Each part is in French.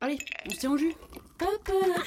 Allez, on se tient au jus.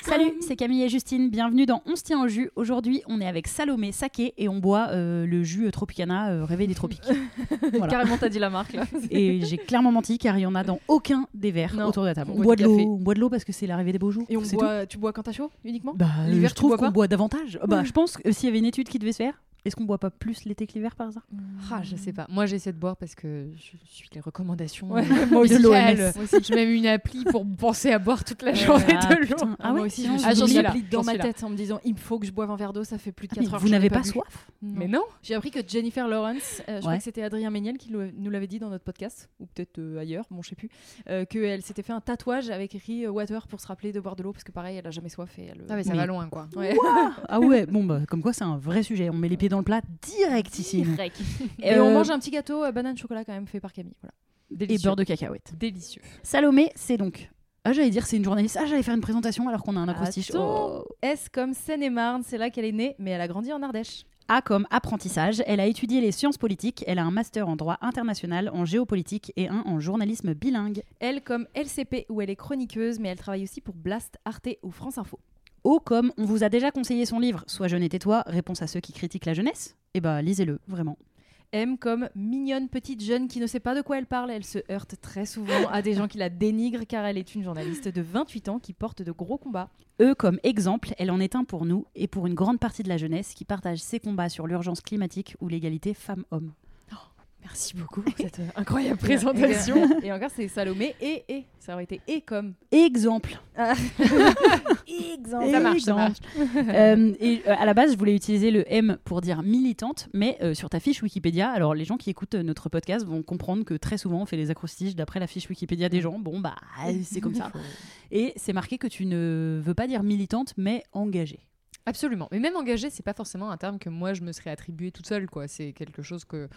Salut, c'est Camille et Justine. Bienvenue dans On se tient au jus. Aujourd'hui, on est avec Salomé Saké et on boit euh, le jus Tropicana euh, Réveil des Tropiques. Voilà. Carrément, t'as dit la marque là. Et j'ai clairement menti car il y en a dans aucun des verres Non, autour de la table. on On boit boit du de l'eau, café. on boit de l'eau parce que c'est l'arrivée des beaux jours. Et on c'est boit, tu bois quand t'as chaud uniquement tout. Bah, L'hiver, je tu trouve bois qu'on pas boit davantage. Bah, je pense que s'il y avait une étude qui devait se faire, est-ce qu'on boit pas plus l'été que l'hiver par hasard Ah, je sais pas. Moi, j'essaie de boire parce que je suis les recommandations. Ouais, euh, moi aussi. médicales. Moi aussi. J'ai même une appli pour penser à boire toute la journée Ah, de l'eau. putain. Ah moi ouais, aussi, Ah, j'en suis là, appli dans ma tête en me disant il me faut que je boive un verre d'eau, ça fait plus de Ah, mais 4 heures. vous n'avez pas soif? Non. Mais non. J'ai appris que Jennifer Lawrence, euh, je crois que c'était Adrien Méniel qui nous l'avait dit dans notre podcast, ou peut-être euh, ailleurs, bon je sais plus, euh, qu'elle s'était fait un tatouage avec écrit water pour se rappeler de boire de l'eau parce que pareil elle a jamais soif et elle. Ah, mais ça va loin, quoi. Ah ouais, bon bah comme quoi c'est un vrai sujet. On met les pieds dans le plat direct ici. nous. Et Euh, on mange un petit gâteau euh, banane chocolat quand même fait par Camille. Voilà. et Délicieux. beurre de cacahuète. Délicieux. Salomé, c'est donc. Ah j'allais dire c'est une journaliste. Ah j'allais faire une présentation alors qu'on a un acrostiche. Attends. Oh. S comme Seine-et-Marne, c'est là qu'elle est née, mais elle a grandi en Ardèche. A comme apprentissage, elle a étudié les sciences politiques, elle a un master en droit international, en géopolitique et un en journalisme bilingue. Elle comme LCP où elle est chroniqueuse, mais elle travaille aussi pour Blast, Arte ou France Info. O comme on vous a déjà conseillé son livre Sois jeune et tais-toi, réponse à ceux qui critiquent la jeunesse. Eh bah lisez-le, vraiment. M comme mignonne petite jeune qui ne sait pas de quoi elle parle. Elle se heurte très souvent à des gens qui la dénigrent car elle est une journaliste de 28 ans qui porte de gros combats. E comme exemple, elle en est un pour nous et pour une grande partie de la jeunesse qui partage ses combats sur l'urgence climatique ou l'égalité femmes-hommes. Merci beaucoup pour cette euh, incroyable présentation. Et, encore, c'est Salomé et et. Ça aurait été et comme. Exemple. Exemple. Ça marche, ça marche. Euh, et euh, à la base, je voulais utiliser le M pour dire militante, mais euh, sur ta fiche Wikipédia, alors les gens qui écoutent notre podcast vont comprendre que très souvent on fait les acrostiches d'après la fiche Wikipédia des gens. Bon, bah, c'est comme ça. Et c'est marqué que tu ne veux pas dire militante, mais engagée. Absolument. Mais même engagé, c'est pas forcément un terme que moi je me serais attribué toute seule. quoi. C'est quelque chose que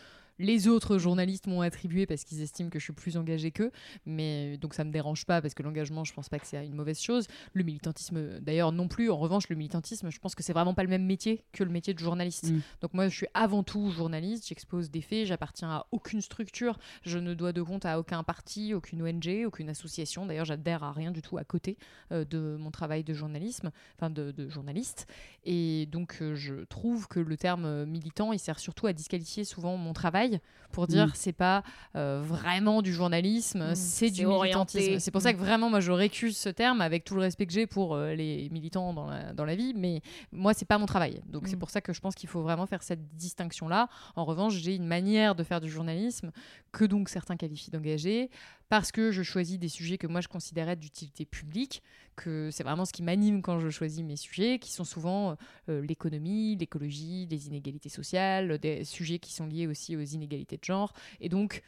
les autres journalistes m'ont attribué parce qu'ils estiment que je suis plus engagée qu'eux. Mais donc ça me dérange pas parce que l'engagement, je pense pas que c'est une mauvaise chose. Le militantisme, d'ailleurs, non plus. En revanche, le militantisme, je pense que c'est vraiment pas le même métier que le métier de journaliste. Mm. Donc moi, je suis avant tout journaliste. J'expose des faits. J'appartiens à aucune structure. Je ne dois de compte à aucun parti, aucune ONG, aucune association. D'ailleurs, j'adhère à rien du tout à côté euh, de mon travail de journalisme, enfin de, de journaliste. Et donc, euh, je trouve que le terme euh, militant, il sert surtout à disqualifier souvent mon travail pour dire Mm. c'est pas euh, vraiment du journalisme, Mm. c'est du orienté. militantisme. C'est pour ça Mm. que vraiment, moi, je récuse ce terme avec tout le respect que j'ai pour euh, les militants dans la, dans la vie, mais moi, c'est pas mon travail. Donc, c'est Mm. pour ça que je pense qu'il faut vraiment faire cette distinction-là. En revanche, j'ai une manière de faire du journalisme que donc certains qualifient d'engagé parce que je choisis des sujets que moi je considérais d'utilité publique, que c'est vraiment ce qui m'anime quand je choisis mes sujets, qui sont souvent euh, l'économie, l'écologie, les inégalités sociales, des sujets qui sont liés aussi aux inégalités de genre. Et donc,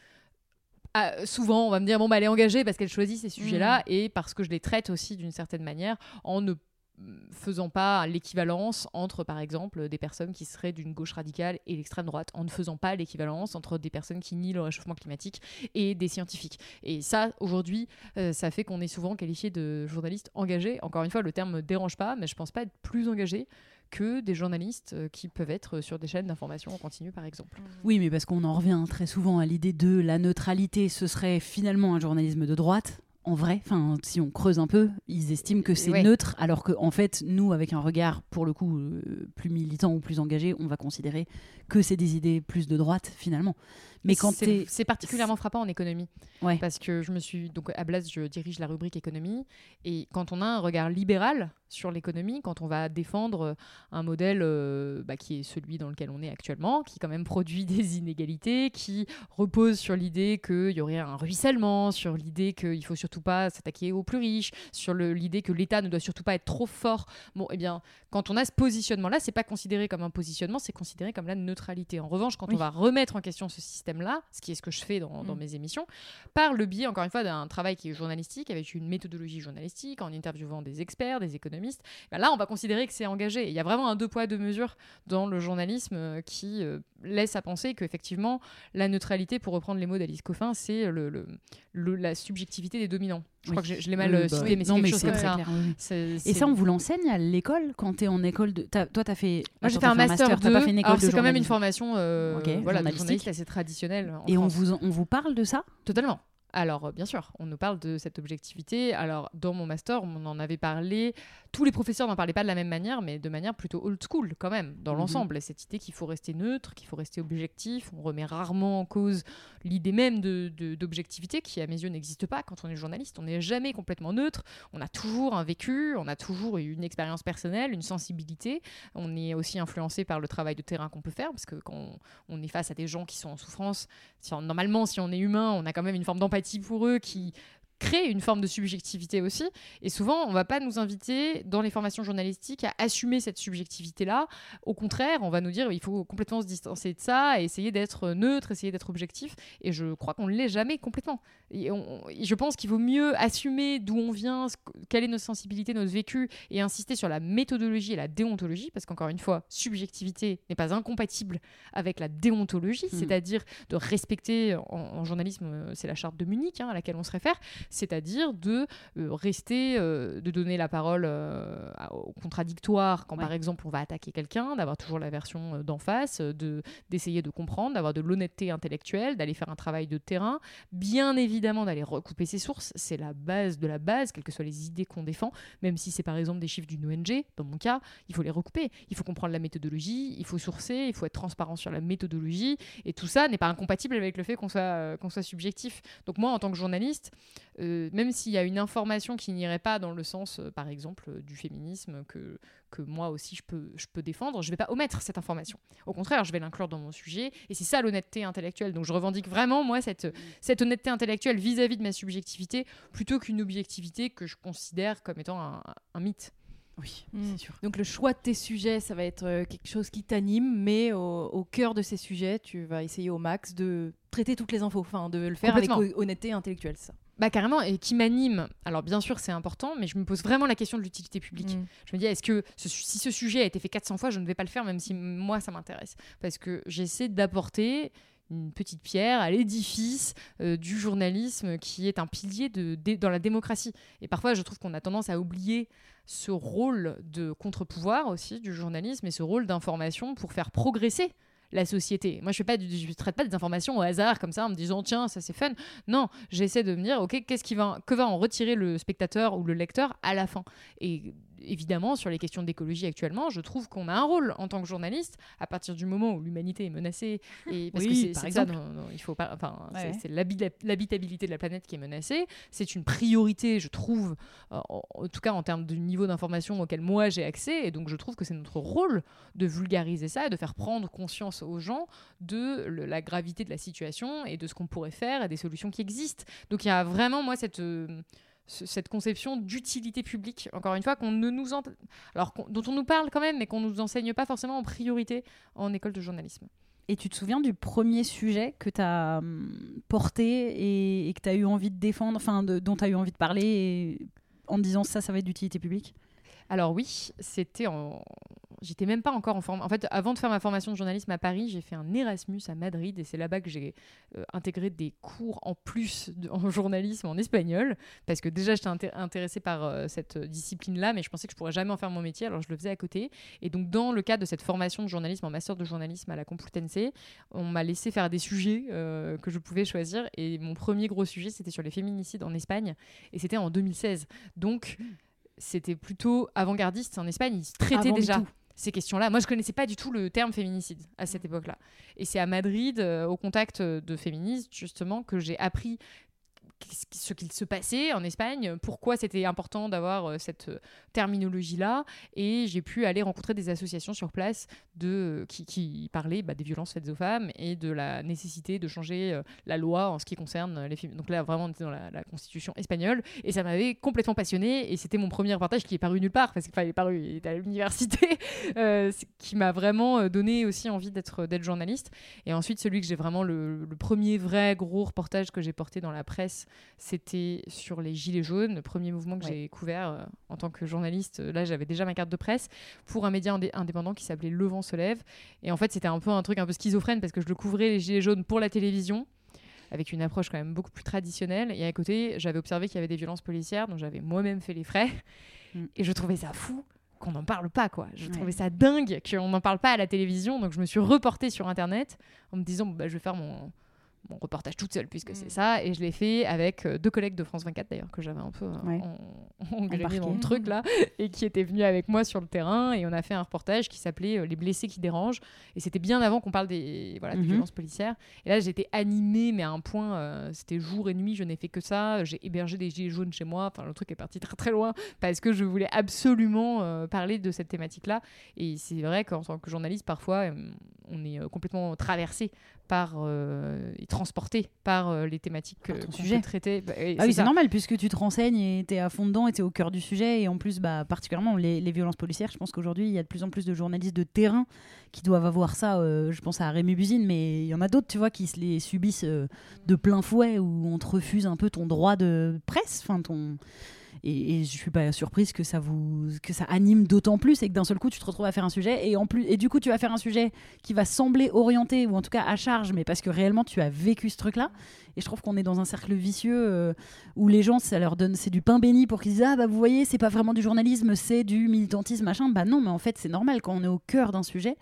ah, souvent, on va me dire, bon, bah, elle est engagée parce qu'elle choisit ces sujets-là et parce que je les traite aussi d'une certaine manière en ne faisant pas l'équivalence entre, par exemple, des personnes qui seraient d'une gauche radicale et l'extrême droite, en ne faisant pas l'équivalence entre des personnes qui nient le réchauffement climatique et des scientifiques. Et ça, aujourd'hui, euh, ça fait qu'on est souvent qualifié de journaliste engagé. Encore une fois, le terme me dérange pas, mais je pense pas être plus engagé que des journalistes euh, qui peuvent être sur des chaînes d'information en continu, par exemple. Oui, mais parce qu'on en revient très souvent à l'idée de la neutralité, ce serait finalement un journalisme de droite. En vrai, enfin, si on creuse un peu, ils estiment que c'est Ouais. neutre, alors que en fait, nous, avec un regard pour le coup euh, plus militant ou plus engagé, on va considérer que c'est des idées plus de droite finalement. Mais quand c'est particulièrement frappant en économie. Ouais. Parce que je me suis. Donc, à Blas, je dirige la rubrique économie. Et quand on a un regard libéral sur l'économie, quand on va défendre un modèle euh, bah, qui est celui dans lequel on est actuellement, qui quand même produit des inégalités, qui repose sur l'idée qu'il y aurait un ruissellement, sur l'idée qu'il faut surtout pas s'attaquer aux plus riches, sur l'idée que l'État ne doit surtout pas être trop fort. Bon, eh bien, quand on a ce positionnement-là, c'est pas considéré comme un positionnement, c'est considéré comme la neutralité. En revanche, quand Oui. on va remettre en question ce système-là, ce qui est ce que je fais dans, dans Mm. mes émissions, par le biais, encore une fois, d'un travail qui est journalistique, avec une méthodologie journalistique, en interviewant des experts, des économistes, ben là, on va considérer que c'est engagé. Il y a vraiment un deux poids, deux mesures dans le journalisme euh, qui euh, laisse à penser qu'effectivement, la neutralité, pour reprendre les mots d'Alice Coffin, c'est le, le- le- la subjectivité des dominants. Je crois que je, je l'ai mal Oui, euh, bah, cité, mais c'est quelque chose comme ça. Et ça, on vous l'enseigne à l'école quand t'es en école de. Toi, t'as fait. Moi, j'ai fait un master, T'as pas 2. fait une école Alors, c'est quand même une formation euh, Ok, voilà, journaliste assez traditionnelle. en Et on vous, on vous parle de ça? Totalement. Alors, euh, bien sûr, on nous parle de cette objectivité. Alors, dans mon master, on en avait parlé. Tous les professeurs n'en parlaient pas de la même manière, mais de manière plutôt old school, quand même, dans Mhm. l'ensemble. Et cette idée qu'il faut rester neutre, qu'il faut rester objectif. On remet rarement en cause l'idée même de- de- d'objectivité, qui, à mes yeux, n'existe pas quand on est journaliste. On n'est jamais complètement neutre. On a toujours un vécu, on a toujours une expérience personnelle, une sensibilité. On est aussi influencé par le travail de terrain qu'on peut faire, parce que quand on, on est face à des gens qui sont en souffrance, si on- normalement, si on est humain, on a quand même une forme d'empathie pour eux qui crée une forme de subjectivité aussi. Et souvent, on va pas nous inviter dans les formations journalistiques à assumer cette subjectivité-là. Au contraire, on va nous dire il faut complètement se distancer de ça et essayer d'être neutre, essayer d'être objectif. Et je crois qu'on ne l'est jamais complètement. Et, on- et je pense qu'il vaut mieux assumer d'où on vient, ce que- quelle est notre sensibilité, notre vécu, et insister sur la méthodologie et la déontologie, parce qu'encore une fois, subjectivité n'est pas incompatible avec la déontologie, Mhm. c'est-à-dire de respecter, en, en journalisme, euh, c'est la charte de Munich hein, à laquelle on se réfère, c'est-à-dire de euh, rester, euh, de donner la parole euh, au contradictoire. Quand Ouais. par exemple on va attaquer quelqu'un, d'avoir toujours la version d'en face, de d'essayer de comprendre, d'avoir de l'honnêteté intellectuelle, d'aller faire un travail de terrain, bien évidemment d'aller recouper ses sources, c'est la base de la base, quelles que soient les idées qu'on défend, même si c'est par exemple des chiffres d'une ONG, dans mon cas, il faut les recouper, il faut comprendre la méthodologie, il faut sourcer, il faut être transparent sur la méthodologie, et tout ça n'est pas incompatible avec le fait qu'on soit, euh, qu'on soit subjectif. Donc moi, en tant que journaliste, euh, même s'il y a une information qui n'irait pas dans le sens, euh, par exemple, euh, du féminisme que, que moi aussi je peux, je peux défendre, je ne vais pas omettre cette information. Au contraire, je vais l'inclure dans mon sujet, et c'est ça l'honnêteté intellectuelle. Donc je revendique vraiment, moi, cette, cette honnêteté intellectuelle vis-à-vis de ma subjectivité, plutôt qu'une objectivité que je considère comme étant un, un mythe. Oui, Mm. c'est sûr. Donc le choix de tes sujets, ça va être quelque chose qui t'anime, mais au, au cœur de ces sujets, tu vas essayer au max de traiter toutes les infos, enfin de le faire avec honnêteté intellectuelle, ça. Bah carrément, et qui m'anime. Alors bien sûr, c'est important, mais je me pose vraiment la question de l'utilité publique. Mm. Je me dis, est-ce que ce- si ce sujet a été fait 400 fois, je ne vais pas le faire, même si moi, ça m'intéresse. Parce que j'essaie d'apporter une petite pierre à l'édifice euh, du journalisme qui est un pilier de, dans la démocratie. Et parfois, je trouve qu'on a tendance à oublier ce rôle de contre-pouvoir aussi du journalisme et ce rôle d'information pour faire progresser la société. Moi, je ne traite pas des informations au hasard comme ça en me disant tiens, ça c'est fun. Non, j'essaie de me dire ok, qu'est-ce qui va, que va en retirer le spectateur ou le lecteur à la fin? Et évidemment, sur les questions d'écologie actuellement, je trouve qu'on a un rôle en tant que journaliste à partir du moment où l'humanité est menacée. Et parce Oui, que c'est ça, non, non, il faut pas. Enfin, Ouais. c'est- c'est l'habita- l'habitabilité de la planète qui est menacée. C'est une priorité, je trouve, euh, en, tout cas en termes de niveau d'information auquel moi j'ai accès. Et donc, je trouve que c'est notre rôle de vulgariser ça et de faire prendre conscience aux gens de le- la gravité de la situation et de ce qu'on pourrait faire et des solutions qui existent. Donc, il y a vraiment, moi, cette. euh, ce- cette conception d'utilité publique, encore une fois, qu'on ne nous alors dont on nous parle quand même, mais qu'on nous enseigne pas forcément en priorité en école de journalisme. Et tu te souviens du premier sujet que tu as porté et, que tu as eu envie de défendre, enfin dont tu as eu envie de parler en disant ça, ça va être d'utilité publique? Alors oui, c'était en... j'étais même pas encore en forme. En fait, avant de faire ma formation de journalisme à Paris, j'ai fait un Erasmus à Madrid et c'est là-bas que j'ai euh, intégré des cours en plus de- en journalisme en espagnol parce que déjà j'étais inté- intéressée par euh, cette discipline-là, mais je pensais que je pourrais jamais en faire mon métier, alors je le faisais à côté. Et donc, dans le cadre de cette formation de journalisme en master de journalisme à la Complutense, on m'a laissé faire des sujets euh, que je pouvais choisir. Et mon premier gros sujet, c'était sur les féminicides en Espagne. Et c'était en 2016. Donc, c'était plutôt avant-gardiste. En Espagne, ils traitaient Avant déjà ces questions-là. Moi, je connaissais pas du tout le terme féminicide à cette époque-là. Et c'est à Madrid, euh, au contact de féministes, justement, que j'ai appris ce qu'il se passait en Espagne, pourquoi c'était important d'avoir euh, cette euh, terminologie-là, et j'ai pu aller rencontrer des associations sur place de, qui, qui parlaient bah, des violences faites aux femmes et de la nécessité de changer euh, la loi en ce qui concerne euh, les films. Donc là, vraiment, on était dans la, constitution espagnole, et ça m'avait complètement passionné et c'était mon premier reportage qui est paru nulle part, parce qu'il est paru, il était à l'université, euh, qui m'a vraiment euh, donné aussi envie d'être journaliste. Et ensuite, celui que j'ai vraiment le premier vrai gros reportage que j'ai porté dans la presse, c'était sur les Gilets jaunes, le premier mouvement que Ouais. j'ai couvert euh, en tant que journaliste. Là, j'avais déjà ma carte de presse pour un média indé- indépendant qui s'appelait Le Vent se lève. Et en fait, c'était un peu un truc un peu schizophrène parce que je le couvrais les Gilets jaunes pour la télévision avec une approche quand même beaucoup plus traditionnelle. Et à côté, j'avais observé qu'il y avait des violences policières, dont j'avais moi-même fait les frais. Mm. Et je trouvais ça fou qu'on n'en parle pas, quoi. Je Ouais. trouvais ça dingue qu'on n'en parle pas à la télévision. Donc je me suis reportée sur Internet en me disant, bah, je vais faire mon, mon reportage toute seule puisque Mm. c'est ça. Et je l'ai fait avec euh, deux collègues de France 24 d'ailleurs, que j'avais un peu euh, Ouais. en, dans le truc là, et qui étaient venus avec moi sur le terrain. Et on a fait un reportage qui s'appelait euh, Les blessés qui dérangent. Et c'était bien avant qu'on parle des, voilà, des Mhm. violences policières. Et là, j'étais animée, mais à un point, euh, c'était jour et nuit, je n'ai fait que ça. J'ai hébergé des gilets jaunes chez moi. Enfin, le truc est parti très très loin parce que je voulais absolument euh, parler de cette thématique-là. Et c'est vrai qu'en tant que journaliste, parfois, euh, on est complètement traversé par euh, et transporté par euh, les thématiques que- ton sujet. Bah, Ah oui, c'est normal puisque tu te renseignes et t'es à fond dedans et t'es au cœur du sujet. Et en plus, bah, particulièrement les, les violences policières, je pense qu'aujourd'hui, il y a de plus en plus de journalistes de terrain qui doivent avoir ça. euh, je pense à Rémi Buzine, mais il y en a d'autres, tu vois, qui se les subissent euh, de plein fouet où on te refuse un peu ton droit de presse. Enfin, ton. Et, et je suis pas surprise que ça vous que ça anime d'autant plus et que d'un seul coup tu te retrouves à faire un sujet et en plus et du coup tu vas faire un sujet qui va sembler orienté ou en tout cas à charge mais parce que réellement tu as vécu ce truc là et je trouve qu'on est dans un cercle vicieux euh, où les gens, ça leur donne, c'est du pain béni pour qu'ils disent ah bah vous voyez, c'est pas vraiment du journalisme, c'est du militantisme machin. Bah non, mais en fait c'est normal quand on est au cœur d'un sujet,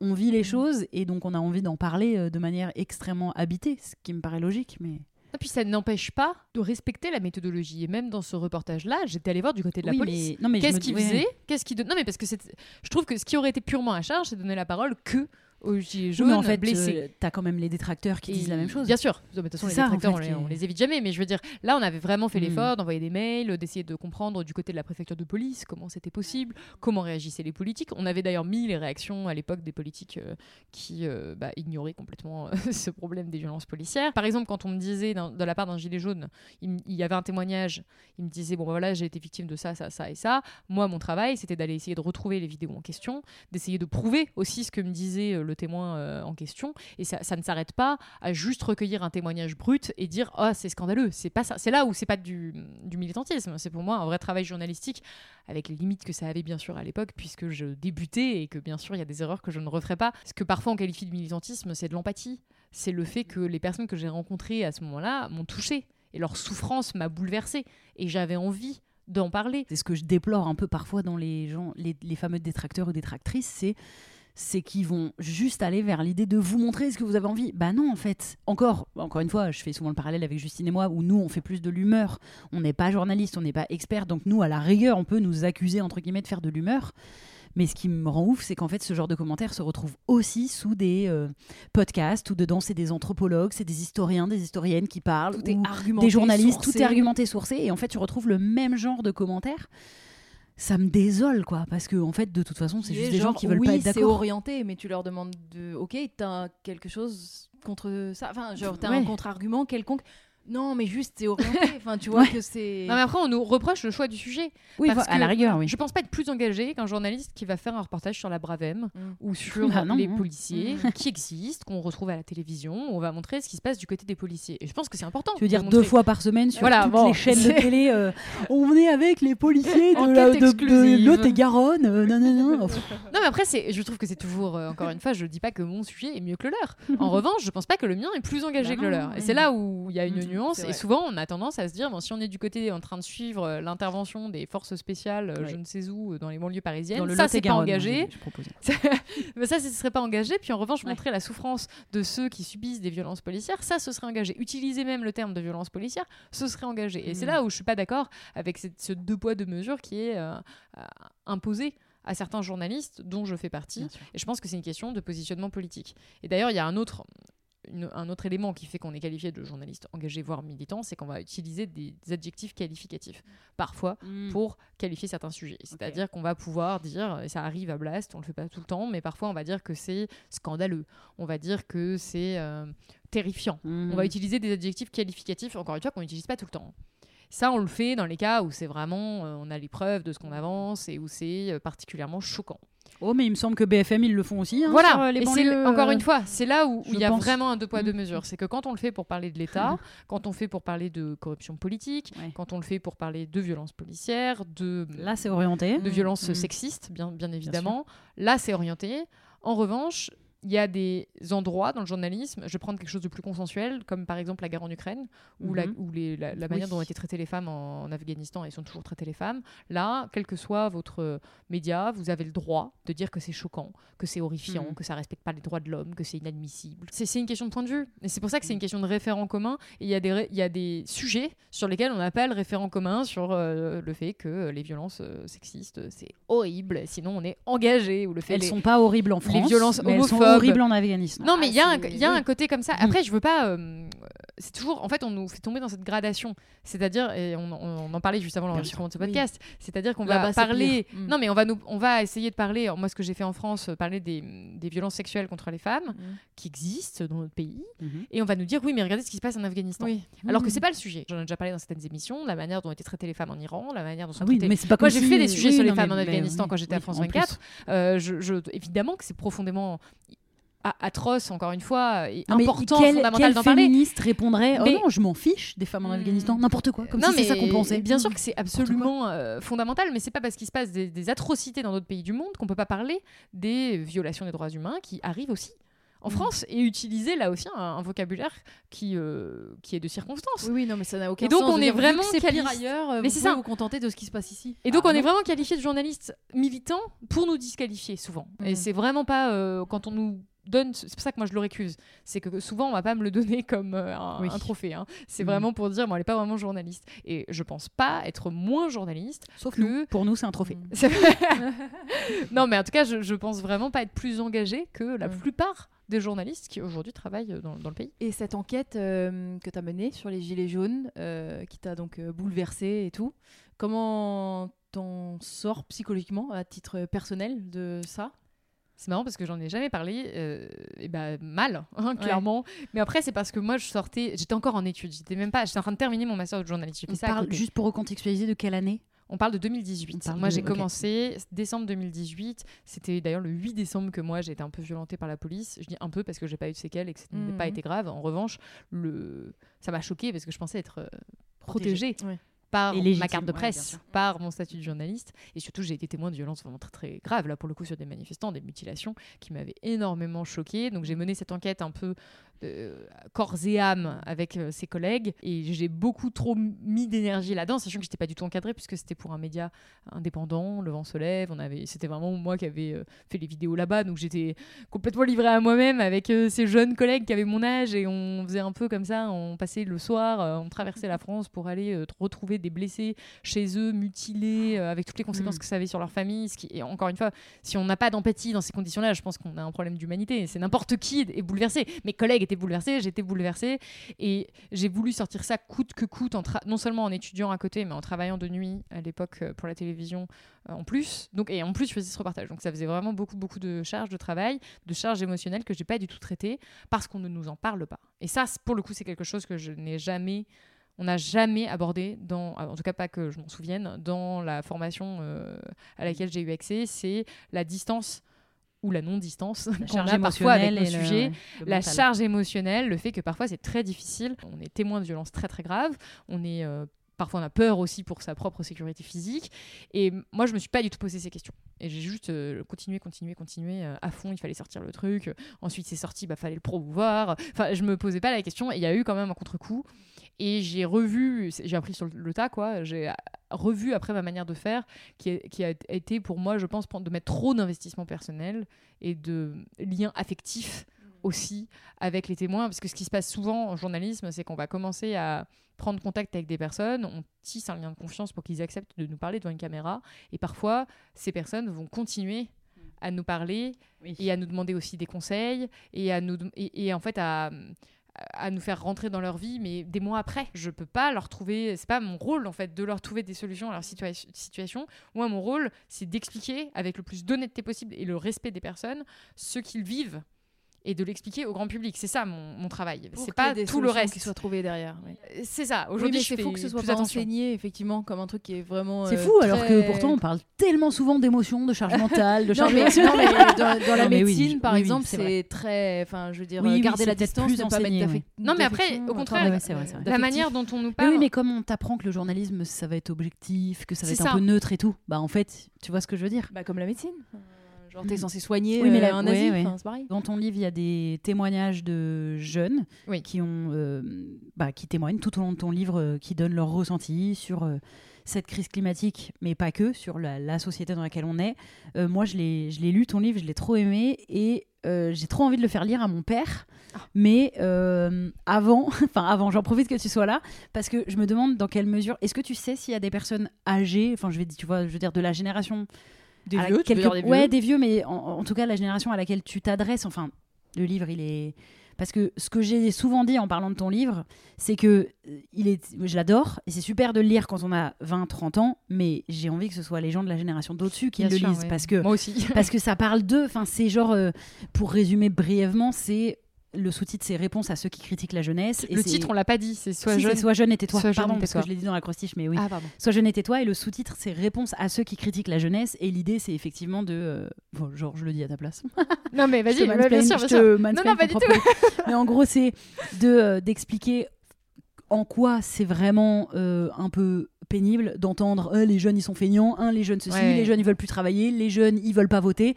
on vit les choses et donc on a envie d'en parler euh, de manière extrêmement habitée, ce qui me paraît logique. Mais Et puis ça n'empêche pas de respecter la méthodologie. Et même dans ce reportage-là, j'étais allée voir du côté de la Oui, police. mais- mais Qu'est-ce me- qu'ils ouais. faisaient? Qu'est-ce Non, mais parce que je trouve que ce qui aurait été purement à charge, c'est de donner la parole que aux gilets Oui, jaunes mais en fait, blessés. euh, t'as quand même les détracteurs qui Et- disent la même chose. Bien sûr. De toute façon, C'est les ça, en détracteurs, fait, on, les, on évite jamais. Mais je veux dire, là, on avait vraiment fait Mm. l'effort d'envoyer des mails, d'essayer de comprendre du côté de la préfecture de police comment c'était possible, comment réagissaient les politiques. On avait d'ailleurs mis les réactions à l'époque des politiques euh, qui euh, bah, ignoraient complètement ce problème des violences policières. Par exemple, quand on me disait de la part d'un gilet jaune, il, y avait un témoignage, il me disait bon bah, voilà, j'ai été victime de ça, ça, ça et ça. Moi, mon travail, c'était d'aller essayer de retrouver les vidéos en question, d'essayer de prouver aussi ce que me disait euh, le témoin euh, en question. Et ça, ne s'arrête pas à juste recueillir un témoignage brut et dire ah c'est scandaleux. C'est pas ça. C'est là où c'est pas du, militantisme. C'est pour moi un vrai travail journalistique avec les limites que ça avait bien sûr à l'époque puisque je débutais et que bien sûr il y a des erreurs que je ne referai pas. Ce que parfois on qualifie de militantisme, c'est de l'empathie. C'est le fait que les personnes que j'ai rencontrées à ce moment-là m'ont touchée et leur souffrance m'a bouleversée et j'avais envie d'en parler. C'est ce que je déplore un peu parfois dans les gens, les fameux détracteurs ou détractrices, c'est c'est qu'ils vont juste aller vers l'idée de vous montrer ce que vous avez envie. Bah non, en fait. Encore, encore une fois, je fais souvent le parallèle avec Justine et moi, où nous, on fait plus de l'humeur. On n'est pas journaliste, on n'est pas expert, donc nous, à la rigueur, on peut nous accuser, entre guillemets, de faire de l'humeur. Mais ce qui me rend ouf, c'est qu'en fait, ce genre de commentaires se retrouve aussi sous des euh, podcasts où dedans, c'est des anthropologues, c'est des historiens, des historiennes qui parlent, ou des journalistes, sourcé. tout est argumenté, sourcé, et en fait, tu retrouves le même genre de commentaires. Ça me désole, quoi, parce que en fait, de toute façon, c'est juste des gens qui veulent oui, pas être c'est d'accord. orienté, mais tu leur demandes de. Ok, t'as quelque chose contre ça? Enfin, genre, t'as Ouais. un contre-argument quelconque. Non, mais juste c'est orienté. Enfin, tu vois Ouais. que c'est. Non, mais après, on nous reproche le choix du sujet. Oui, Parce à la rigueur, oui. Je pense pas être plus engagé qu'un journaliste qui va faire un reportage sur la Bravem Mm. ou sur Bah non, les hein. policiers qui existent, qu'on retrouve à la télévision. On va montrer ce qui se passe du côté des policiers. Et je pense que c'est important. Tu veux dire de deux fois par semaine sur Voilà, toutes bon, les chaînes de télé euh, On est avec les policiers de, la, de, de exclusive. Lot-et-Garonne. euh, non, non, non. Non, mais après, c'est, je trouve que c'est toujours, euh, encore une fois, je dis pas que mon sujet est mieux que le leur. En revanche, je pense pas que le mien est plus engagé Bah que le leur. Et c'est là où il y a une Et souvent, on a tendance à se dire, bon, si on est du côté en train de suivre euh, l'intervention des forces spéciales, euh, Ouais. je ne sais où, euh, dans les banlieues parisiennes, Dans le ça, c'est pas engagé. je. Mais ça, ce serait pas engagé. Puis en revanche, Ouais. montrer la souffrance de ceux qui subissent des violences policières, ça, ce serait engagé. Utiliser même le terme de violence policière, ce serait engagé. Et c'est Mhm. là où je suis pas d'accord avec cette- ce deux poids deux mesures qui est euh, euh, imposé à certains journalistes dont je fais partie. Et je pense que c'est une question de positionnement politique. Et d'ailleurs, il y a un autre, une- un autre élément qui fait qu'on est qualifié de journaliste engagé, voire militant, c'est qu'on va utiliser des, des adjectifs qualificatifs, parfois Mm. pour qualifier certains sujets. C'est-à-dire qu'on va pouvoir dire, et ça arrive à Blast, on le fait pas tout le temps, mais parfois on va dire que c'est scandaleux, on va dire que c'est euh, terrifiant. Mm. On va utiliser des adjectifs qualificatifs, encore une fois, qu'on n'utilise pas tout le temps. Ça, on le fait dans les cas où c'est vraiment, euh, on a les preuves de ce qu'on avance et où c'est euh, particulièrement choquant. Oh, mais il me semble que BFM, ils le font aussi. hein, sur, Voilà, euh, les et c'est banlieues, encore euh, une fois, c'est là où il y a pense. vraiment un deux poids deux Mm. mesures. C'est que quand on le fait pour parler de l'État, quand on fait pour parler de corruption politique, Ouais. quand on le fait pour parler de violence policière, de Là, c'est orienté. de violences Mm. sexistes, bien, bien évidemment. Là, c'est orienté. En revanche, il y a des endroits dans le journalisme, je vais prendre quelque chose de plus consensuel, comme par exemple la guerre en Ukraine, la, Mhm. les- la, la manière Oui. dont ont été traitées les femmes en, en Afghanistan, et sont toujours traitées les femmes. Là, quel que soit votre média, vous avez le droit de dire que c'est choquant, que c'est horrifiant, Mhm. que ça respecte pas les droits de l'homme, que c'est inadmissible. C'est une question de point de vue. Et c'est pour ça que c'est une question de référent commun. Et il y, a des ré- il y a des sujets sur lesquels on n'a pas le référent commun sur euh, le fait que les violences euh, sexistes, c'est horrible, sinon on est engagé. Ou le fait Elles les- sont pas horribles en France. violences elles sont homophobes. Horribles en Afghanistan. non, mais il y a, Ah, il y a un côté comme ça. Mhm. Après, je veux pas. euh, c'est toujours. En fait, on nous fait tomber dans cette gradation. C'est-à-dire, et on, on- on en parlait juste avant l'enregistrement de ce Oui. podcast, c'est-à-dire qu'on va parler. Mm. Non, mais on va, nous, on va essayer de parler. Moi, ce que j'ai fait en France, euh, parler des, des violences sexuelles contre les femmes Mm. qui existent dans notre pays. Mhm. Et on va nous dire, oui, mais regardez ce qui se passe en Afghanistan. Oui. Alors que c'est pas le sujet. J'en ai déjà parlé dans certaines émissions, la manière dont ont été traitées les femmes en Iran, la manière dont sont Ah oui, traitées mais c'est pas moi, j'ai fait des sujets sur les femmes en mais Afghanistan quand j'étais à France en plus. 24. Euh, je, évidemment que c'est profondément atroce, encore une fois, et Non, important, quel, fondamental d'en parler. féministe répondrait Mais- Oh non, je m'en fiche des femmes en Hmm. Afghanistan, n'importe quoi, comme non, si c'est ça qu'on pensait. Bien sûr que c'est absolument euh, fondamental, mais c'est pas parce qu'il se passe des, des atrocités dans d'autres pays du monde qu'on peut pas parler des violations des droits humains qui arrivent aussi en Mm. France et utiliser là aussi un, un vocabulaire qui, euh, qui est de circonstance. Oui, oui, non, mais ça n'a aucun Et donc, sens. on est vraiment que c'est pire qualif- ailleurs. euh, Mais c'est ça. vous contenter de ce qui se passe ici. Et donc on est vraiment qualifié de journalistes militants pour nous disqualifier souvent. Et Mm. c'est vraiment pas euh, quand on nous donne, c'est pour ça que moi je le récuse, c'est que souvent on va pas me le donner comme euh, un, Oui. un trophée. hein. C'est Mm. vraiment pour dire, bon, elle est pas vraiment journaliste. Et je pense pas être moins journaliste. Sauf que- nous, pour nous, c'est un trophée. Non, mais en tout cas, je, je pense vraiment pas être plus engagée que la Mm. plupart des journalistes qui aujourd'hui travaillent dans, dans le pays. Et cette enquête euh, que tu as menée sur les Gilets jaunes, euh, qui t'a donc euh, bouleversé et tout, comment t'en sors psychologiquement à titre personnel de ça? C'est marrant parce que j'en ai jamais parlé, euh, et bah, mal, hein, clairement. Mais après, c'est parce que moi, je sortais, j'étais encore en études, j'étais même pas, j'étais en train de terminer mon master de journalisme. On ça parle, juste pour recontextualiser, de quelle année? On parle de 2018. On parle moi, de- j'ai commencé décembre 2018. C'était d'ailleurs le 8 décembre que moi, j'ai été un peu violentée par la police. Je dis un peu parce que j'ai pas eu de séquelles et que ça n'a pas été grave. En revanche, le... ça m'a choqué parce que je pensais être euh, protégée Ouais. Par ma carte de presse, par mon statut de journaliste. Et surtout, j'ai été témoin de violences vraiment très, très graves, là, pour le coup, sur des manifestants, des mutilations qui m'avaient énormément choquée. Donc, j'ai mené cette enquête un peu corps et âme avec euh, ses collègues. Et j'ai beaucoup trop mis d'énergie là-dedans, sachant que j'étais pas du tout encadrée, puisque c'était pour un média indépendant, Le Vent se lève. On avait, c'était vraiment moi qui avais euh, fait les vidéos là-bas. Donc, j'étais complètement livrée à moi-même avec euh, ces jeunes collègues qui avaient mon âge. Et on faisait un peu comme ça. On passait le soir, euh, on traversait la France pour aller euh, retrouver des blessés chez eux, mutilés, euh, avec toutes les conséquences Mm. que ça avait sur leur famille. Ce qui, et encore une fois, si on n'a pas d'empathie dans ces conditions-là, je pense qu'on a un problème d'humanité. C'est n'importe qui est bouleversé. Mes collègues étaient bouleversés, j'étais bouleversée. Et j'ai voulu sortir ça coûte que coûte, non seulement en étudiant à côté, mais en travaillant de nuit à l'époque euh, pour la télévision euh, en plus. Donc, et en plus, je faisais ce reportage. Donc ça faisait vraiment beaucoup, beaucoup de charges de travail, de charges émotionnelles que j'ai pas du tout traitées parce qu'on ne nous en parle pas. Et ça, pour le coup, c'est quelque chose que je n'ai jamais on n'a jamais abordé, dans, en tout cas pas que je m'en souvienne, dans la formation euh, à laquelle j'ai eu accès, c'est la distance ou la non-distance qu'on a parfois avec le- sujets, le la mental. charge émotionnelle, le fait que parfois c'est très difficile, on est témoin de violences très très graves, on est euh, parfois on a peur aussi pour sa propre sécurité physique. Et moi je me suis pas du tout posé ces questions. Et j'ai juste euh, continué continué continué euh, à fond. Il fallait sortir le truc. Ensuite c'est sorti bah fallait le promouvoir. Enfin je me posais pas la question. Et il y a eu quand même un contre-coup. Et j'ai revu j'ai appris sur le- tas quoi. J'ai euh, revu après ma manière de faire qui, qui a été pour moi je pense de mettre trop d'investissement personnel et de liens affectifs aussi avec les témoins parce que ce qui se passe souvent en journalisme c'est qu'on va commencer à prendre contact avec des personnes, on tisse un lien de confiance pour qu'ils acceptent de nous parler devant une caméra. Et parfois, ces personnes vont continuer à nous parler Oui. et à nous demander aussi des conseils et à nous et, et en fait à à nous faire rentrer dans leur vie, mais des mois après, je peux pas leur trouver. C'est pas mon rôle en fait de leur trouver des solutions à leur situa- situation. Moi, mon rôle, c'est d'expliquer avec le plus d'honnêteté possible et le respect des personnes ce qu'ils vivent et de l'expliquer au grand public. C'est ça mon, mon travail. C'est pas des tout le reste. qui soient trouvées derrière. oui. C'est ça. Oui, Aujourd'hui, je c'est fou que ce soit pas enseigné effectivement comme un truc qui est vraiment. C'est euh, fou, alors que pourtant on parle tellement souvent d'émotions, de charge mentale, de Non charge mais, non, mais dans, dans la Non, mais oui, médecine, par oui, oui, exemple, c'est très, enfin, je veux dire, Oui, oui, garder la peut-être distance, plus ne pas mettre oui. Non, mais après, au contraire, Ouais, c'est vrai, c'est vrai. La manière dont on nous parle. oui, mais comme on t'apprend que le journalisme ça va être objectif, que ça va être un peu neutre et tout, bah en fait, tu vois ce que je veux dire. Bah, comme la médecine. Euh, Genre, Mm. t'es censé soigner Oui, mais euh, la- un ouais, nazi, ouais. c'est pareil. Dans ton livre, il y a des témoignages de jeunes Oui. qui ont, euh, bah, qui témoignent tout au long de ton livre, euh, qui donnent leur ressenti sur euh, cette crise climatique, mais pas que, sur la, la société dans laquelle on est. Euh, moi, je l'ai, je l'ai lu ton livre, je l'ai trop aimé et euh, j'ai trop envie de le faire lire à mon père. Ah. Mais euh, avant, enfin avant, j'en profite que tu sois là parce que je me demande dans quelle mesure. Est-ce que tu sais s'il y a des personnes âgées, enfin je vais, tu vois, je veux dire de la génération Des vieux, tu veux quelque- dire des Ouais, des vieux, mais en, en tout cas, la génération à laquelle tu t'adresses, enfin, le livre, il est. Parce que ce que j'ai souvent dit en parlant de ton livre, c'est que euh, il est, je l'adore, et c'est super de le lire quand on a 20, 30 ans, mais j'ai envie que ce soit les gens de la génération d'au-dessus qui Bien le sûr, lisent. ouais. Parce que Moi aussi. parce que ça parle d'eux. Enfin, c'est genre, euh, pour résumer brièvement, c'est le sous-titre, c'est réponse à ceux qui critiquent la jeunesse. et le titre, on l'a pas dit. C'est soit Si, jeune. Sois jeune et tais-toi. Sois jeune Pardon, parce que je l'ai dit dans l'acrostiche, mais oui. Ah. Sois jeune et tais-toi. Et le sous-titre, c'est réponse à ceux qui critiquent la jeunesse. Et l'idée, c'est effectivement de. euh, Bon, genre, je le dis à ta place. Non, mais vas-y, bien sûr, bien non, pas du propre- Mais en gros, c'est de, euh, d'expliquer en quoi c'est vraiment euh, un peu pénible d'entendre Euh, les jeunes ils sont feignants, hein, les jeunes ceci, Ouais. les jeunes ils veulent plus travailler, les jeunes ils veulent pas voter.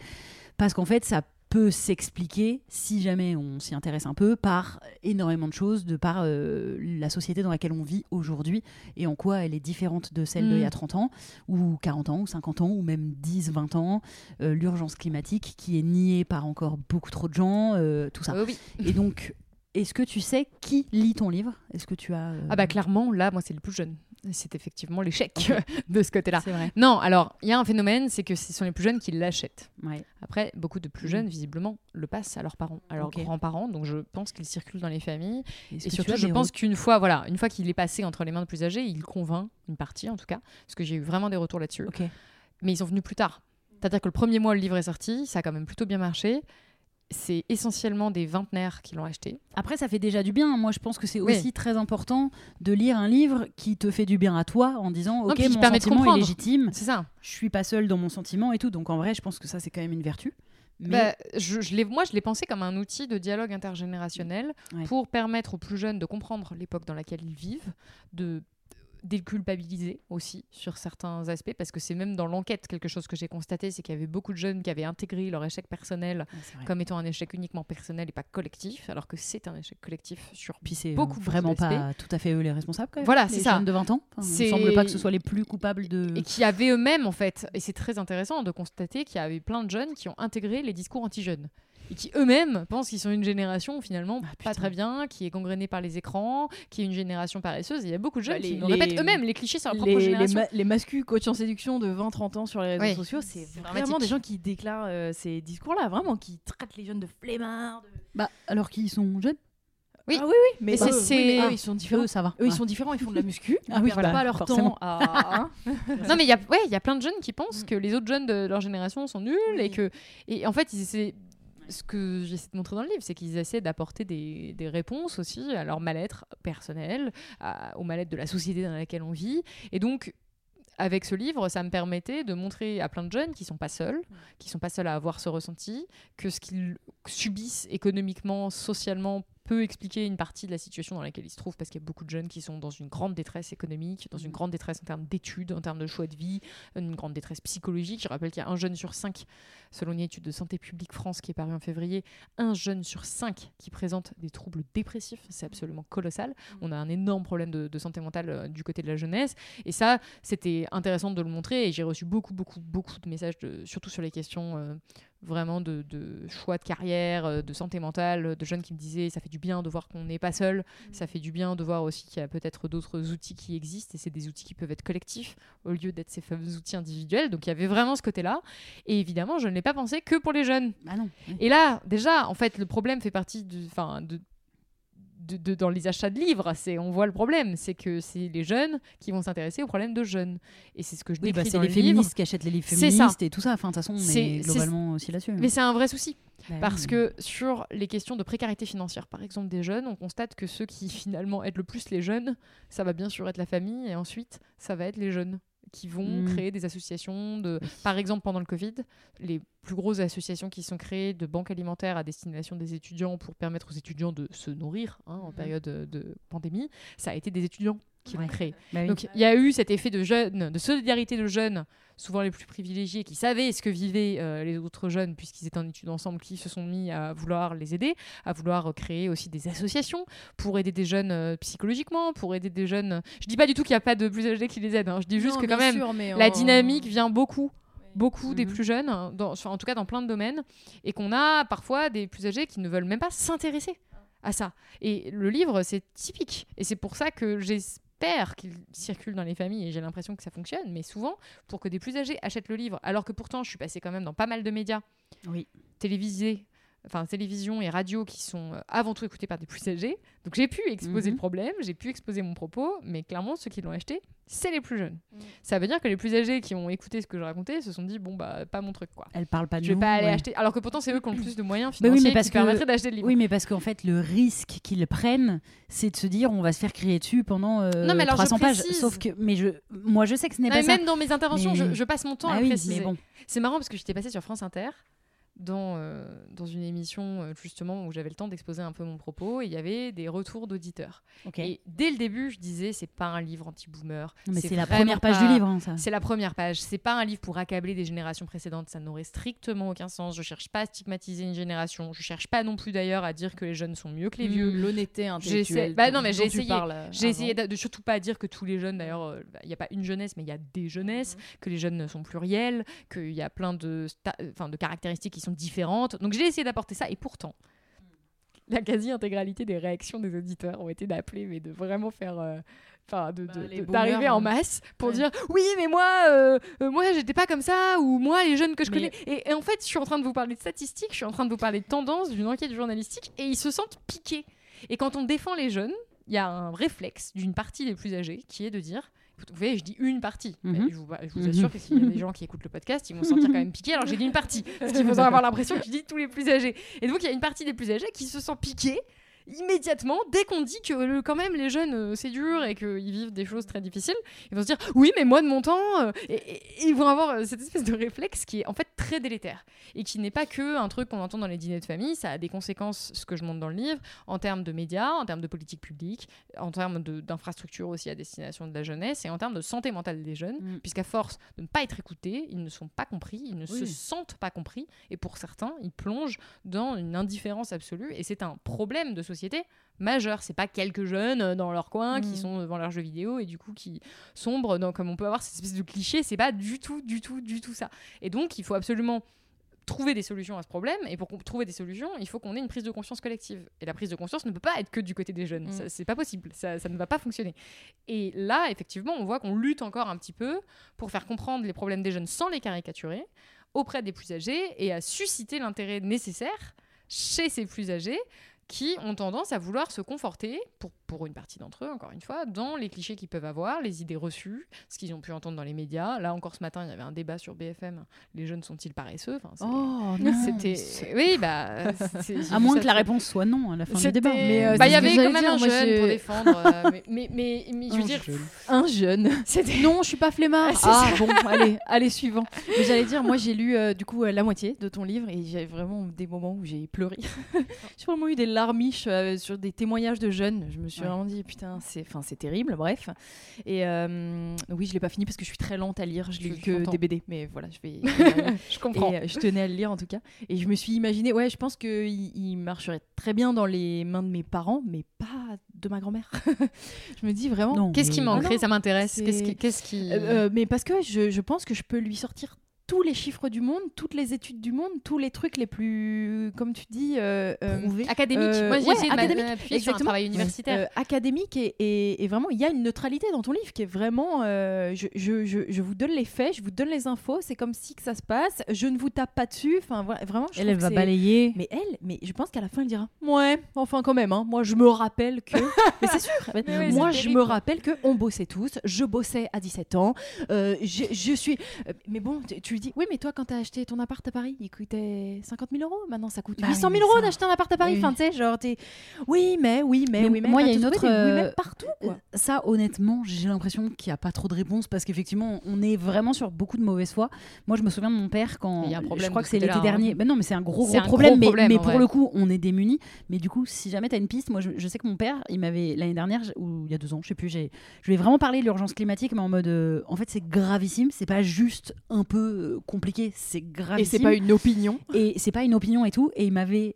Parce qu'en fait, ça peut s'expliquer, si jamais on s'y intéresse un peu, par énormément de choses, de par euh, la société dans laquelle on vit aujourd'hui et en quoi elle est différente de celle d'il y a Mm. 30 ans, ou 40 ans, ou 50 ans, ou même 10, 20 ans. Euh, L'urgence climatique qui est niée par encore beaucoup trop de gens, euh, tout ça. Oh oui. Et donc, est-ce que tu sais qui lit ton livre? Est-ce que tu as. Ah bah clairement, là, moi, c'est le plus jeune. C'est effectivement l'échec de ce côté-là. C'est vrai. Non, alors, il y a un phénomène, c'est que ce sont les plus jeunes qui l'achètent. Ouais. Après, beaucoup de plus Mm. jeunes, visiblement, le passent à leurs parents, à leurs grands-parents. Donc, je pense qu'il circule dans les familles. Et surtout, je pense qu'une fois, voilà, une fois qu'il est passé entre les mains de plus âgés, il convainc une partie, en tout cas, parce que j'ai eu vraiment des retours là-dessus. Mais ils sont venus plus tard. C'est-à-dire que le premier mois, le livre est sorti, ça a quand même plutôt bien marché. C'est essentiellement des vingtenaires qui l'ont acheté. Après, ça fait déjà du bien. Moi, je pense que c'est Oui. aussi très important de lire un livre qui te fait du bien à toi en disant Ok, mon sentiment est légitime, C'est ça. je suis pas seule dans mon sentiment et tout. Donc, en vrai, je pense que ça, c'est quand même une vertu. Mais Bah, je, moi, je l'ai pensé comme un outil de dialogue intergénérationnel Ouais. pour permettre aux plus jeunes de comprendre l'époque dans laquelle ils vivent, de déculpabiliser aussi sur certains aspects, parce que c'est même dans l'enquête quelque chose que j'ai constaté, c'est qu'il y avait beaucoup de jeunes qui avaient intégré leur échec personnel comme étant un échec uniquement personnel et pas collectif, alors que c'est un échec collectif sur Puis c'est beaucoup, vraiment pas tout à fait eux les responsables quand même. Voilà, c'est ça. jeunes de 20 ans. Enfin, il me semble pas que ce soit les plus coupables de. et qui avaient eux-mêmes en fait, et c'est très intéressant de constater qu'il y avait plein de jeunes qui ont intégré les discours anti-jeunes. Et qui eux-mêmes pensent qu'ils sont une génération finalement Ah, pas très bien, qui est gangrénée par les écrans, qui est une génération paresseuse. Il y a beaucoup de jeunes Bah, qui les- nous les- répètent eux-mêmes les clichés sur leur propre les, les, génération. ma- les mascus en séduction de 20-30 ans sur les réseaux Ouais. sociaux, c'est C'est vraiment des gens qui déclarent euh, ces discours-là, vraiment, qui traitent les jeunes de flemmards. de- Bah, alors qu'ils sont jeunes Oui. Ah oui, oui, mais, Mais c'est- oui, c'est- Ah. ils sont différents. Eux, ça va. Eux, ils sont différents, ils font de la muscu, Ah ils oui, perdent pas leur forcément. temps à... Non mais il y a ouais, il y a plein de jeunes qui pensent que les autres jeunes de leur génération sont nuls et que et en fait ils essaient ce que j'essaie de montrer dans le livre, c'est qu'ils essaient d'apporter des, des réponses aussi à leur mal-être personnel, à- au mal-être de la société dans laquelle on vit. Et donc, avec ce livre, ça me permettait de montrer à plein de jeunes qui sont pas seuls, qui sont pas seuls à avoir ce ressenti, que ce qu'ils subissent économiquement, socialement, peut expliquer une partie de la situation dans laquelle ils se trouvent, parce qu'il y a beaucoup de jeunes qui sont dans une grande détresse économique, dans une grande détresse en termes d'études, en termes de choix de vie, une grande détresse psychologique. Je rappelle qu'il y a un jeune sur cinq, selon une étude de Santé publique France qui est parue en février, un jeune sur cinq qui présente des troubles dépressifs. C'est absolument colossal. On a un énorme problème de, de santé mentale euh, du côté de la jeunesse. Et ça, c'était intéressant de le montrer. Et j'ai reçu beaucoup, beaucoup, beaucoup de messages, de, surtout sur les questions euh, vraiment de, de choix de carrière, euh, de santé mentale, de jeunes qui me disaient ça fait du bien de voir qu'on n'est pas seul, ça fait du bien de voir aussi qu'il y a peut-être d'autres outils qui existent et c'est des outils qui peuvent être collectifs au lieu d'être ces fameux outils individuels. Donc il y avait vraiment ce côté-là. Et évidemment, je ne l'ai pas pensé que pour les jeunes. Ah non. Et là, déjà, en fait, le problème fait partie du, de, de, de- dans les achats de livres. C'est, on voit le problème, c'est que c'est les jeunes qui vont s'intéresser aux problèmes de jeunes. Et c'est ce que je Oui, décris bah, c'est dans les le livre. féministes qui achètent les livres féministes et tout ça. Enfin, de toute façon, on est globalement aussi là-dessus. Mais c'est un vrai souci. Bah Parce oui. que sur les questions de précarité financière, par exemple des jeunes, on constate que ceux qui finalement aident le plus les jeunes, ça va bien sûr être la famille, et ensuite ça va être les jeunes qui vont Mm. créer des associations de par exemple pendant le Covid les plus grosses associations qui sont créées de banques alimentaires à destination des étudiants pour permettre aux étudiants de se nourrir hein, en Mhm. période de, de pandémie ça a été des étudiants qui l'ont Ouais. créé Bah oui. donc il y a eu cet effet de jeunes, de solidarité de jeunes, souvent les plus privilégiés, qui savaient ce que vivaient euh, les autres jeunes puisqu'ils étaient en études ensemble, qui se sont mis à vouloir les aider, à vouloir euh, créer aussi des associations pour aider des jeunes euh, psychologiquement, pour aider des jeunes. Je dis pas du tout qu'il n'y a pas de plus âgés qui les aident, hein. je dis juste Non, que quand même sûr, la dynamique vient beaucoup beaucoup des Mhm. plus jeunes, hein, dans, en tout cas dans plein de domaines, et qu'on a parfois des plus âgés qui ne veulent même pas s'intéresser à ça. Et le livre, c'est typique. Et c'est pour ça que j'espère qu'il circule dans les familles, et j'ai l'impression que ça fonctionne, mais souvent, pour que des plus âgés achètent le livre, alors que pourtant, je suis passée quand même dans pas mal de médias Oui. télévisés, enfin télévision et radio qui sont euh, avant tout écoutés par des plus âgés. Donc j'ai pu exposer Mhm. le problème, j'ai pu exposer mon propos, mais clairement ceux qui l'ont acheté, c'est les plus jeunes. Mhm. Ça veut dire que les plus âgés qui ont écouté ce que je racontais se sont dit bon bah pas mon truc quoi. Elle parle pas de Je vais nous, pas aller ouais. acheter. Alors que pourtant c'est eux qui ont le plus de moyens Bah oui, financiers mais parce qui que- permettraient d'acheter le livre. Oui, mais parce qu'en fait, le risque qu'ils prennent, c'est de se dire on va se faire crier dessus pendant euh, Non, mais alors, je 300 pages. Sauf que, mais je, moi, je sais que ce n'est pas mais ça. même dans mes interventions, Mais- je, je passe mon temps Ah à oui, préciser. bon. C'est marrant parce que j'étais passée sur France Inter dans, euh, dans une émission euh, justement où j'avais le temps d'exposer un peu mon propos et il y avait des retours d'auditeurs. Et dès le début, je disais c'est pas un livre anti-boomer. Mais c'est la première page pas- du livre, hein, ça. C'est la première page. C'est pas un livre pour accabler des générations précédentes. Ça n'aurait strictement aucun sens. Je cherche pas à stigmatiser une génération. Je cherche pas non plus d'ailleurs à dire que les jeunes sont mieux que les vieux. L'honnêteté J'essaie- intellectuelle. bah non, mais j'ai essayé. euh, J'ai essayé de, de surtout pas dire que tous les jeunes, d'ailleurs, euh, bah, il n'y a pas une jeunesse, mais il y a des jeunesses, que les jeunes sont pluriels, qu'il y a plein de, sta- enfin, de caractéristiques qui sont différentes. Donc j'ai essayé d'apporter ça, et pourtant, la quasi-intégralité des réactions des auditeurs ont été d'appeler, mais de vraiment faire. euh, Enfin, de- Bah, de- les de- d'arriver en hein. masse pour Ouais. dire oui mais moi euh, euh, moi j'étais pas comme ça ou moi les jeunes que je Mais- connais et, et en fait je suis en train de vous parler de statistiques je suis en train de vous parler de tendances d'une enquête journalistique et ils se sentent piqués et quand on défend les jeunes il y a un réflexe d'une partie des plus âgés qui est de dire vous voyez, je dis une partie. Mais Mhm. je vous, je vous Mhm. assure que s'il y a des gens qui écoutent le podcast, ils vont se sentir quand même piqués. Alors j'ai dit une partie, parce qu'ils vont avoir l'impression que je dis tous les plus âgés. Et donc il y a une partie des plus âgés qui se sent piqués immédiatement dès qu'on dit que quand même les jeunes euh, c'est dur et qu'ils vivent des choses très difficiles ils vont se dire oui mais moi de mon temps euh, et, et- et ils vont avoir euh, cette espèce de réflexe qui est en fait très délétère et qui n'est pas que un truc qu'on entend dans les dîners de famille ça a des conséquences ce que je montre dans le livre en termes de médias en termes de politique publique en termes d'infrastructures aussi à destination de la jeunesse et en termes de santé mentale des jeunes Mm. puisqu'à force de ne pas être écoutés ils ne sont pas compris ils ne se sentent pas compris et pour certains ils plongent dans une indifférence absolue et c'est un problème de société majeur c'est pas quelques jeunes euh, dans leur coin qui Mm. sont devant leurs jeux vidéo et du coup qui sombrent dans comme on peut avoir cette espèce de cliché c'est pas du tout du tout du tout ça et donc il faut absolument trouver des solutions à ce problème. Et pour trouver des solutions, il faut qu'on ait une prise de conscience collective. Et la prise de conscience ne peut pas être que du côté des jeunes. Mm. Ça, C'est pas possible. Ça, ça ne va pas fonctionner. Et là, effectivement, on voit qu'on lutte encore un petit peu pour faire comprendre les problèmes des jeunes sans les caricaturer auprès des plus âgés et à susciter l'intérêt nécessaire chez ces plus âgés qui ont tendance à vouloir se conforter, pour, pour une partie d'entre eux, encore une fois, dans les clichés qu'ils peuvent avoir, les idées reçues, ce qu'ils ont pu entendre dans les médias. Là encore ce matin, il y avait un débat sur BFM. Les jeunes sont-ils paresseux? Enfin, Oh non. C'était. Oui, bah. j'ai À moins que la réponse soit non à la fin du débat. Mais, euh, bah, il y avait quand même dire, un jeune pour défendre. euh, mais, mais, mais, mais je veux Un dire, jeune. Un jeune. Non, je suis pas flemmard. Ah, Ah bon, allez, allez suivant. Mais j'allais dire, moi j'ai lu euh, du coup euh, la moitié de ton livre et j'ai vraiment des moments où j'ai pleuré. j'ai vraiment eu des larmiches euh, sur des témoignages de jeunes. Je me suis Ouais. vraiment dit putain, c'est, enfin c'est terrible. Bref. Et euh, oui, je l'ai pas fini parce que je suis très lente à lire. Je lis Je- que j'entends. des BD, mais voilà, je vais. Je comprends. Et euh, je tenais à le lire en tout cas. Et je me suis imaginé, ouais, je pense qu'il il marcherait très bien dans les mains de mes parents, mais pas de ma grand-mère. je me dis vraiment. Non, Qu'est-ce qui manquerait? Ah non, Ça m'intéresse. c'est- Qu'est-ce qui. Qu'est-ce qui... Euh, euh, mais parce que je, je pense que je peux lui sortir tous les chiffres du monde, toutes les études du monde, tous les trucs les plus, comme tu dis, euh, euh, Académique. euh, Moi, j'ai ouais, essayé de sur un travail universitaire. euh, académique et, et- et vraiment, il y a une neutralité dans ton livre qui est vraiment, euh, je, je, je, je vous donne les faits, je vous donne les infos, c'est comme si que ça se passe, je ne vous tape pas dessus, enfin voilà, vraiment. Je Elle, elle va balayer. Mais elle, mais je pense qu'à la fin, elle dira Ouais, enfin, quand même, hein, moi, je me rappelle que. mais c'est sûr, Mais oui, moi, je terrible. me rappelle que on bossait tous, je bossais à 17 ans, euh, je, je suis. Mais bon, tu, tu lui dis Oui, mais toi, quand t'as acheté ton appart à Paris, il coûtait 50 000 euros, maintenant ça coûte Bah 800 oui, 000 euros ça- d'acheter un appart à Paris. Oui. Enfin, tu sais, genre, t'es. Oui, mais, oui, mais, Mais oui, mais. moi, il y a une autre, des oui, mais euh, partout, quoi. Ça, honnêtement, j'ai l'impression qu'il n'y a pas trop de réponses parce qu'effectivement, on est vraiment sur beaucoup de mauvaise foi. Moi, je me souviens de mon père quand. Il y a un problème je crois que ce c'est l'été hein. dernier. Mais non, mais c'est un gros, gros un problème. gros mais problème, mais en pour vrai. le coup, on est démunis. Mais du coup, si jamais tu as une piste, moi, je, je sais que mon père, il m'avait, l'année dernière, ou il y a deux ans, je sais plus, j'ai, je lui ai vraiment parlé de l'urgence climatique, mais en mode. euh, en fait, c'est gravissime. C'est pas juste un peu euh, compliqué, c'est Et gravissime. c'est pas une opinion. Et c'est pas une opinion et tout. Et il m'avait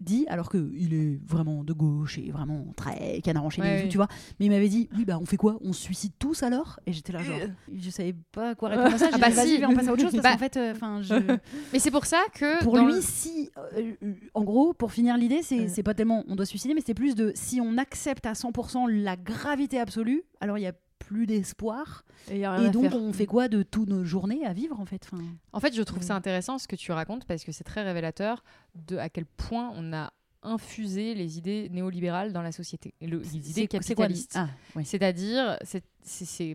dit, alors que il est vraiment de gauche et vraiment très canard enchaîné Ouais, et oui. tu vois. Mais il m'avait dit, oui, bah on fait quoi? On se suicide tous alors? Et j'étais là, genre, je savais pas quoi répondre à ça. J'ai Ah bah dit, si. on passe à autre chose. Parce Bah. qu'en fait, euh, je... Mais c'est pour ça que. pour lui, le- si, euh, euh, en gros, pour finir l'idée, c'est c'est pas tellement on doit se suicider, mais c'est plus de si on accepte à 100% la gravité absolue, alors il y a plus d'espoir. Et, donc, on fait quoi de toutes nos journées à vivre en fait enfin, En fait, je trouve ça intéressant ce que tu racontes parce que c'est très révélateur de à quel point on a infusé les idées néolibérales dans la société, le- les idées capitalistes. Ah. C'est-à-dire, c'est- c'est c'est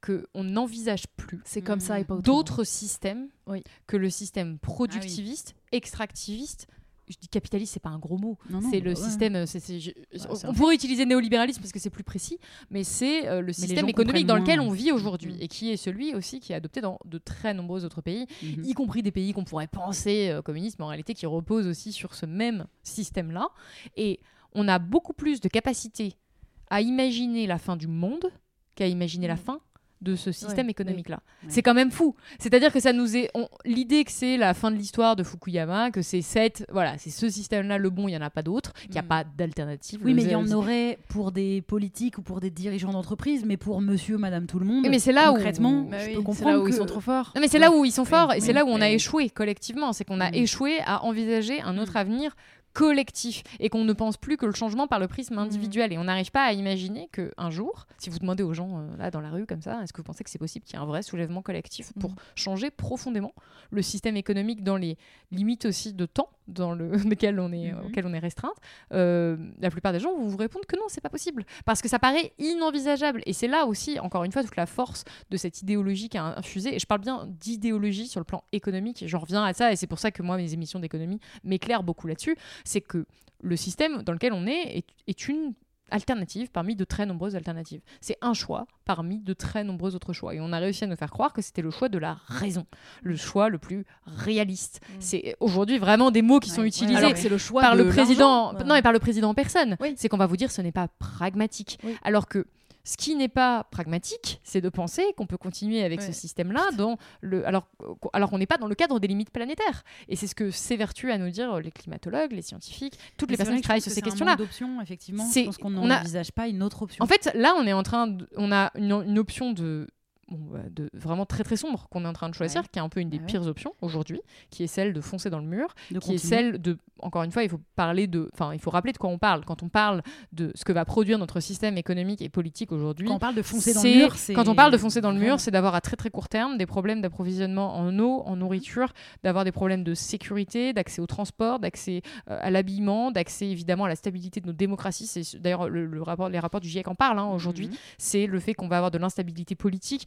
que on n'envisage plus C'est comme ça et pas autrement. d'autres systèmes Oui. que le système productiviste, extractiviste. Je dis capitaliste, c'est pas un gros mot. C'est le bah ouais. système. je- Bah, on pourrait utiliser néolibéralisme parce que c'est plus précis, mais c'est euh, le système économique dans lequel on vit aujourd'hui Mm. et qui est celui aussi qui est adopté dans de très nombreux autres pays, Mhm. y compris des pays qu'on pourrait penser euh, communistes, mais en réalité qui reposent aussi sur ce même système-là. Et on a beaucoup plus de capacité à imaginer la fin du monde qu'à imaginer la Mm. fin de ce système économique-là. C'est quand même fou. C'est-à-dire que ça nous est on- l'idée que c'est la fin de l'histoire de Fukuyama, que c'est cette voilà, c'est ce système-là le bon, il y en a pas d'autre, qu'il n'y a Mm. pas d'alternative. Oui, mais il y en aurait pour des politiques ou pour des dirigeants d'entreprise, mais pour monsieur, madame, tout le monde. Oui, mais c'est là où- concrètement, Bah je oui, peux comprendre là où ils que- sont trop forts. Non, mais c'est là où ils sont forts et c'est là où on a échoué collectivement. C'est qu'on a Mm. échoué à envisager un autre Mm. avenir collectif et qu'on ne pense plus que le changement par le prisme Mm. individuel. Et on n'arrive pas à imaginer qu'un jour, si vous demandez aux gens euh, là dans la rue comme ça, est-ce que vous pensez que c'est possible qu'il y ait un vrai soulèvement collectif pour Mm. changer profondément le système économique dans les limites aussi de temps dans le, lesquelles on est, Mhm. auquel on est restreinte euh, La plupart des gens vont vous répondre que non, c'est pas possible. Parce que ça paraît inenvisageable. Et c'est là aussi, encore une fois, toute la force de cette idéologie qui a infusé. Et je parle bien d'idéologie sur le plan économique. J'en reviens à ça, et c'est pour ça que moi, mes émissions d'économie m'éclairent beaucoup là-dessus. C'est que le système dans lequel on est est, est une alternative parmi de très nombreuses alternatives. C'est un choix parmi de très nombreux autres choix. Et on a réussi à nous faire croire que c'était le choix de la raison, le choix le plus réaliste. C'est aujourd'hui vraiment des mots qui sont Ouais, utilisés Alors que c'est le choix par de le président, non mais par le président en personne. Oui. C'est qu'on va vous dire ce n'est pas pragmatique. Oui. Alors que ce qui n'est pas pragmatique, c'est de penser qu'on peut continuer avec ce système-là dans le, alors, alors qu'on n'est pas dans le cadre des limites planétaires. Et c'est ce que s'évertuent à nous dire les climatologues, les scientifiques, toutes les Mais c'est personnes qui travaillent sur que ces c'est questions-là. d'options, effectivement. C'est- Je pense qu'on a- n'envisage pas une autre option. En fait, là, on est en train, de- on a une, une option de bon, bah, de vraiment très très sombre qu'on est en train de choisir, Ouais. qui est un peu une des ouais. pires options aujourd'hui, qui est celle de foncer dans le mur, De qui est celle de, encore une fois, il faut parler de, enfin, il faut rappeler de quoi on parle. Quand on parle de ce que va produire notre système économique et politique aujourd'hui, Quand on parle de foncer dans le mur, c'est quand on parle de foncer dans le mur, c'est d'avoir à très très court terme des problèmes d'approvisionnement en eau, en nourriture, d'avoir des problèmes de sécurité, d'accès au transport, d'accès euh, à l'habillement, d'accès évidemment à la stabilité de nos démocraties. C'est d'ailleurs le, le rapport, les rapports du GIEC en parlent hein, aujourd'hui. Mhm. C'est le fait qu'on va avoir de l'instabilité politique.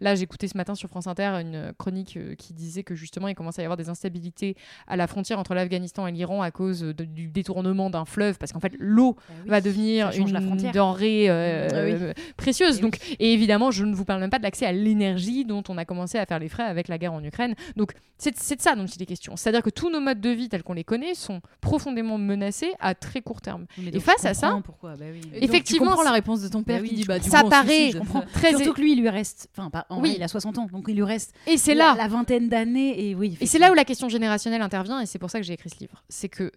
Là, j'écoutais ce matin sur France Inter une chronique euh, qui disait que justement, il commence à y avoir des instabilités à la frontière entre l'Afghanistan et l'Iran à cause de- du détournement d'un fleuve, parce qu'en fait, l'eau Bah oui, va devenir une la denrée euh, Ah oui. euh, précieuse. Et Donc, et évidemment, je ne vous parle même pas de l'accès à l'énergie dont on a commencé à faire les frais avec la guerre en Ukraine. Donc, c'est de ça dont il est question. C'est-à-dire que tous nos modes de vie tels qu'on les connaît sont profondément menacés à très court terme. Mais Et donc, face à ça- bah oui. Donc, Effectivement, tu comprends la réponse de ton père Bah oui, qui dit bah du Ça coup, paraît, suicide. je comprends, très Surtout que lui, il lui reste. Enfin, pas- en Oui. vrai, il a 60 ans, donc il lui reste. Et c'est la- là. La vingtaine d'années. Et oui. Et c'est là où la question générationnelle intervient, et c'est pour ça que j'ai écrit ce livre. C'est que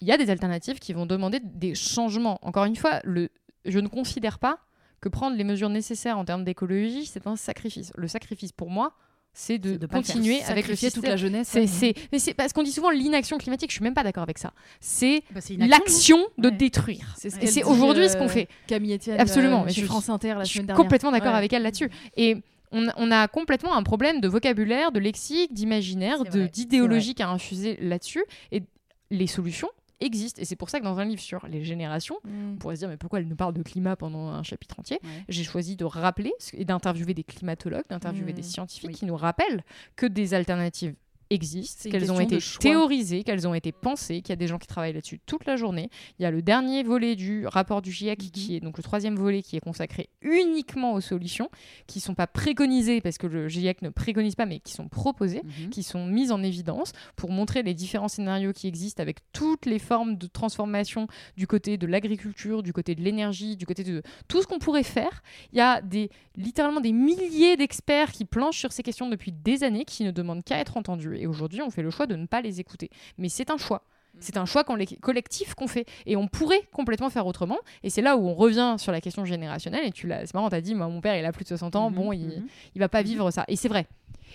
il y a des alternatives qui vont demander des changements. Encore une fois, le, je ne considère pas que prendre les mesures nécessaires en termes d'écologie, c'est un sacrifice. Le sacrifice pour moi, c'est de, le faire continuer avec le Sacrifier toute la jeunesse. C'est, ouais. c'est, mais c'est parce qu'on dit souvent l'inaction climatique. Je suis même pas d'accord avec ça. C'est Bah, l'action de Ouais. détruire. C'est ce aujourd'hui euh, ce qu'on fait. Camille Etienne, Absolument, euh, mais je France Inter la Je suis semaine dernière. complètement d'accord Ouais. avec elle là-dessus. Et on, on a complètement un problème de vocabulaire, de lexique, d'imaginaire, d'idéologie a infusé là-dessus. Et les solutions existent. Et c'est pour ça que dans un livre sur les générations, Mm. on pourrait se dire mais pourquoi elle nous parle de climat pendant un chapitre entier? Ouais. J'ai choisi de rappeler et d'interviewer des climatologues, d'interviewer Mm. des scientifiques Oui. qui nous rappellent que des alternatives existent, qu'elles ont été théorisées, qu'elles ont été pensées, qu'il y a des gens qui travaillent là-dessus toute la journée. Il y a le dernier volet du rapport du GIEC Mhm. qui est donc le troisième volet qui est consacré uniquement aux solutions qui sont pas préconisées parce que le GIEC ne préconise pas mais qui sont proposées Mhm. qui sont mises en évidence pour montrer les différents scénarios qui existent avec toutes les formes de transformation du côté de l'agriculture, du côté de l'énergie, du côté de tout ce qu'on pourrait faire. Il y a des, littéralement des milliers d'experts qui planchent sur ces questions depuis des années, qui ne demandent qu'à être entendus. Et aujourd'hui, on fait le choix de ne pas les écouter. Mais c'est un choix. C'est un choix collectif qu'on fait. Et on pourrait complètement faire autrement. Et c'est là où on revient sur la question générationnelle. Et tu l'as, c'est marrant, t'as dit, moi, mon père, il a plus de 60 ans. Mhm, Bon, il, mhm. il va pas vivre ça. Et c'est vrai.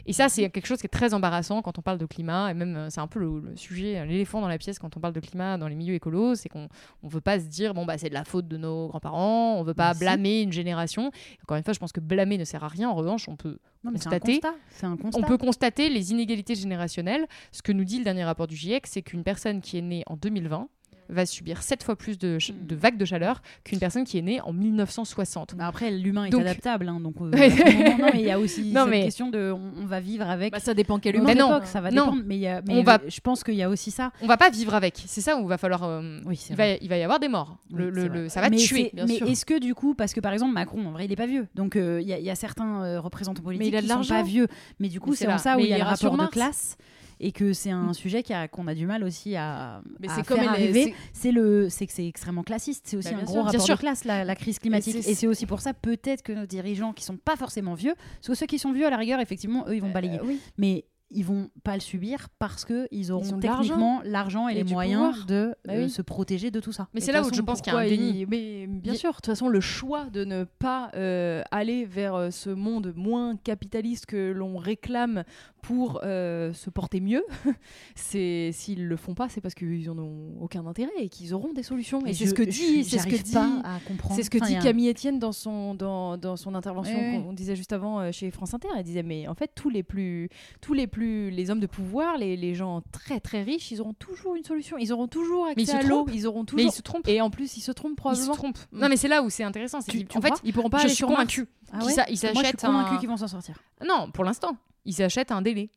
Et ça, c'est quelque chose qui est très embarrassant quand on parle de climat. Et même, euh, c'est un peu le, le sujet, euh, l'éléphant dans la pièce quand on parle de climat dans les milieux écolos. C'est qu'on on veut pas se dire, bon, bah, c'est de la faute de nos grands-parents. On veut pas blâmer une génération. Encore une fois, je pense que blâmer ne sert à rien. En revanche, on peut Non, mais c'est un constater- constat. C'est un constat. on peut constater les inégalités générationnelles. Ce que nous dit le dernier rapport du GIEC, c'est qu'une personne qui est née en 2020 va subir sept fois plus de, ch- de vagues de chaleur qu'une personne qui est née en 1960. Bah après, l'humain est Donc- adaptable, hein, donc. euh, moment, non, mais il y a aussi Non, cette mais- question de, on, on va vivre avec. Bah, ça dépend quel humain. Mais non. époque, ça va Non. dépendre. Mais, il y a- mais On va- je pense qu'il y a aussi ça. On va pas vivre avec. C'est ça où il va falloir. euh, Oui, il, va, il va y avoir des morts. Oui, Le- le- ça va mais tuer. bien Mais est-ce que du coup, parce que par exemple Macron, en vrai, il est pas vieux, donc euh, il y, a- il y a certains euh, représentants politiques il a de qui sont pas vieux, mais du coup Mais c'est en ça où Mais il y a le rapport de classe et que c'est un sujet qui a- qu'on a du mal aussi à, Mais à faire comme arriver. c'est- le, c'est que c'est extrêmement classiste. C'est aussi Bah, un gros sûr. rapport de sûr. classe la, la crise climatique. Et c'est aussi pour ça peut-être que nos dirigeants qui sont pas forcément vieux, parce que ceux qui sont vieux à la rigueur, effectivement, eux ils vont balayer, Euh, oui. mais ils vont pas le subir parce que ils auront ont de l'argent. techniquement l'argent et, Et les du moyen pouvoir. de Bah euh, oui. se protéger de tout ça. Mais c'est là où je pense qu'il y a un déni. il- Mais bien sûr, de toute façon, le choix de ne pas euh, aller vers euh, ce monde moins capitaliste que l'on réclame pour euh, se porter mieux, c'est s'ils le font pas, c'est parce qu'ils en ont aucun intérêt et qu'ils auront des solutions. Et, Et c'est ce que dit, c'est ce que dit. C'est ce que Enfin, dit a Camille Etienne dans son, dans, dans son intervention ouais. qu'on disait juste avant chez France Inter. Elle disait mais en fait tous les plus tous les plus les hommes de pouvoir, les, les gens très très riches, ils auront toujours une solution. Ils auront toujours Mais ils accès se à l'eau. trompent. Ils auront Mais ils se trompent. Et en plus ils se trompent Ils se probablement. trompent. Mm. Non, mais c'est là où c'est intéressant. c'est Tu- tu en fait, Ils pourront pas je aller suis convaincue Ah ouais ils Moi, je suis un- qu'ils vont s'en sortir. Non, pour l'instant, ils achètent un délai.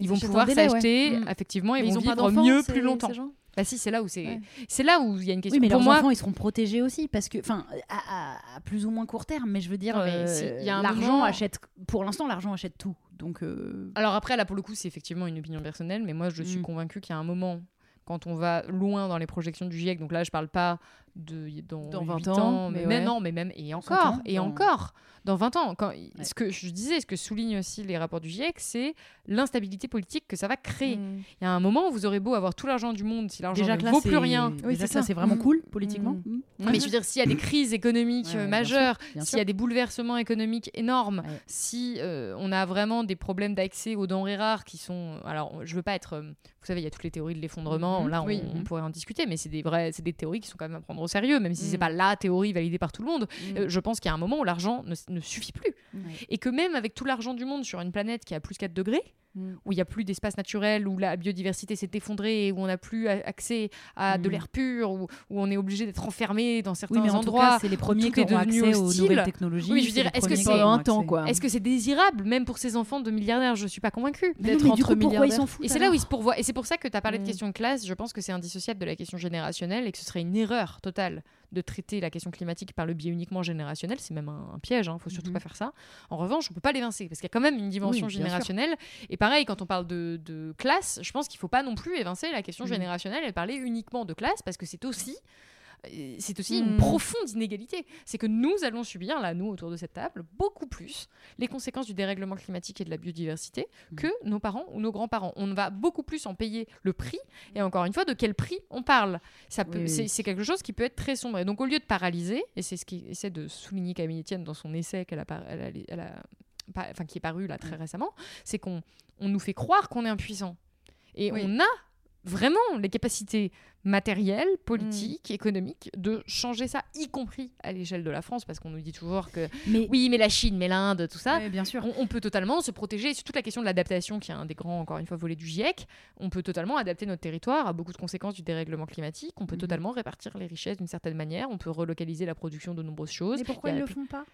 Ils, Ils vont pouvoir ouais. s'acheter, Mm. effectivement, ils Mais vont ont pas vivre mieux plus longtemps. Bah si, c'est là où c'est, Ouais. c'est là où il y a une question. Oui, mais Pour leurs moi, enfants, ils seront protégés aussi parce que, enfin, à, à- à plus ou moins court terme, mais je veux dire, euh, si, l'argent moment- achète. Pour l'instant, l'argent achète tout. Donc, euh, Alors après, là, pour le coup, c'est effectivement une opinion personnelle, mais moi, je suis Mm. convaincue qu'il y a un moment, quand on va loin dans les projections du GIEC, donc là, je parle pas de dans, Dans 20 20 ans, mais, mais mais ouais. non, mais même, et 100 encore, ans, et dans- encore, dans 20 ans. Quand, Ce que je disais, ce que soulignent aussi les rapports du GIEC, c'est l'instabilité politique que ça va créer. Mm. Il y a un moment où vous aurez beau avoir tout l'argent du monde, si l'argent ne vaut plus rien. Oui, déjà ça, ça. c'est vraiment Mm. cool politiquement. Mm. Mm. Mais je veux dire, s'il y a des crises économiques Ouais, majeures, s'il y a des bouleversements économiques énormes, Ouais. si euh, on a vraiment des problèmes d'accès aux denrées rares qui sont. Alors, je veux pas être. euh, Vous savez, il y a toutes les théories de l'effondrement. Mhm. Là, on, Oui. on pourrait en discuter, mais c'est des vrais, c'est des théories qui sont quand même à prendre au sérieux, même si c'est Mhm. pas la théorie validée par tout le monde. Mm. Euh, je pense qu'il y a un moment où l'argent ne, ne suffit plus. Et que même avec tout l'argent du monde sur une planète qui a plus 4 degrés, Mm. où il n'y a plus d'espace naturel, où la biodiversité s'est effondrée, où on n'a plus accès à de Mm. l'air pur, où, où on est obligé d'être enfermé dans certains Oui, mais en tout endroits. cas, c'est les premiers tout qui devenu accès aux hostile. nouvelles technologies. Oui, je veux dire, est-ce que c'est- un temps, quoi. Est-ce que c'est désirable, même pour ces enfants de milliardaires? Je suis pas convaincue. D'être entre ils milliardaires s'en foutent Et c'est là où ils se pourvoient. Et c'est pour ça que tu as parlé de Mm. question de classe. Je pense que c'est indissociable de la question générationnelle et que ce serait une erreur totale de traiter la question climatique par le biais uniquement générationnel. C'est même un, un piège, il faut surtout Mhm. pas faire ça. En revanche, on peut pas l'évincer parce qu'il y a quand même une dimension Oui, bien sûr. générationnelle. Et pareil, quand on parle de, de classe, je pense qu'il faut pas non plus évincer la question Mhm. générationnelle et parler uniquement de classe parce que c'est aussi. C'est aussi une Mhm. profonde inégalité. C'est que nous allons subir, là, nous, autour de cette table, beaucoup plus les conséquences du dérèglement climatique et de la biodiversité Mhm. que nos parents ou nos grands-parents. On va beaucoup plus en payer le prix. Et encore une fois, de quel prix on parle Ça peut, Oui, c'est, oui. c'est quelque chose qui peut être très sombre. Et donc, au lieu de paralyser, et c'est ce qu'essaie de souligner Camille Etienne dans son essai qu'elle a, par- elle a- elle a- pas- enfin, qui est paru là très récemment, c'est qu'on on nous fait croire qu'on est impuissant. Et Oui. on a vraiment les capacités matérielles, politiques, économiques de changer ça, y compris à l'échelle de la France, parce qu'on nous dit toujours que Mais oui, mais la Chine, mais l'Inde, tout ça. Bien sûr. On, on peut totalement se protéger sur toute la question de l'adaptation, qui est un des grands, encore une fois, volets du GIEC. On peut totalement adapter notre territoire à beaucoup de conséquences du dérèglement climatique. On peut Mhm. totalement répartir les richesses d'une certaine manière. On peut relocaliser la production de nombreuses choses. Mais pourquoi ils a le font pas?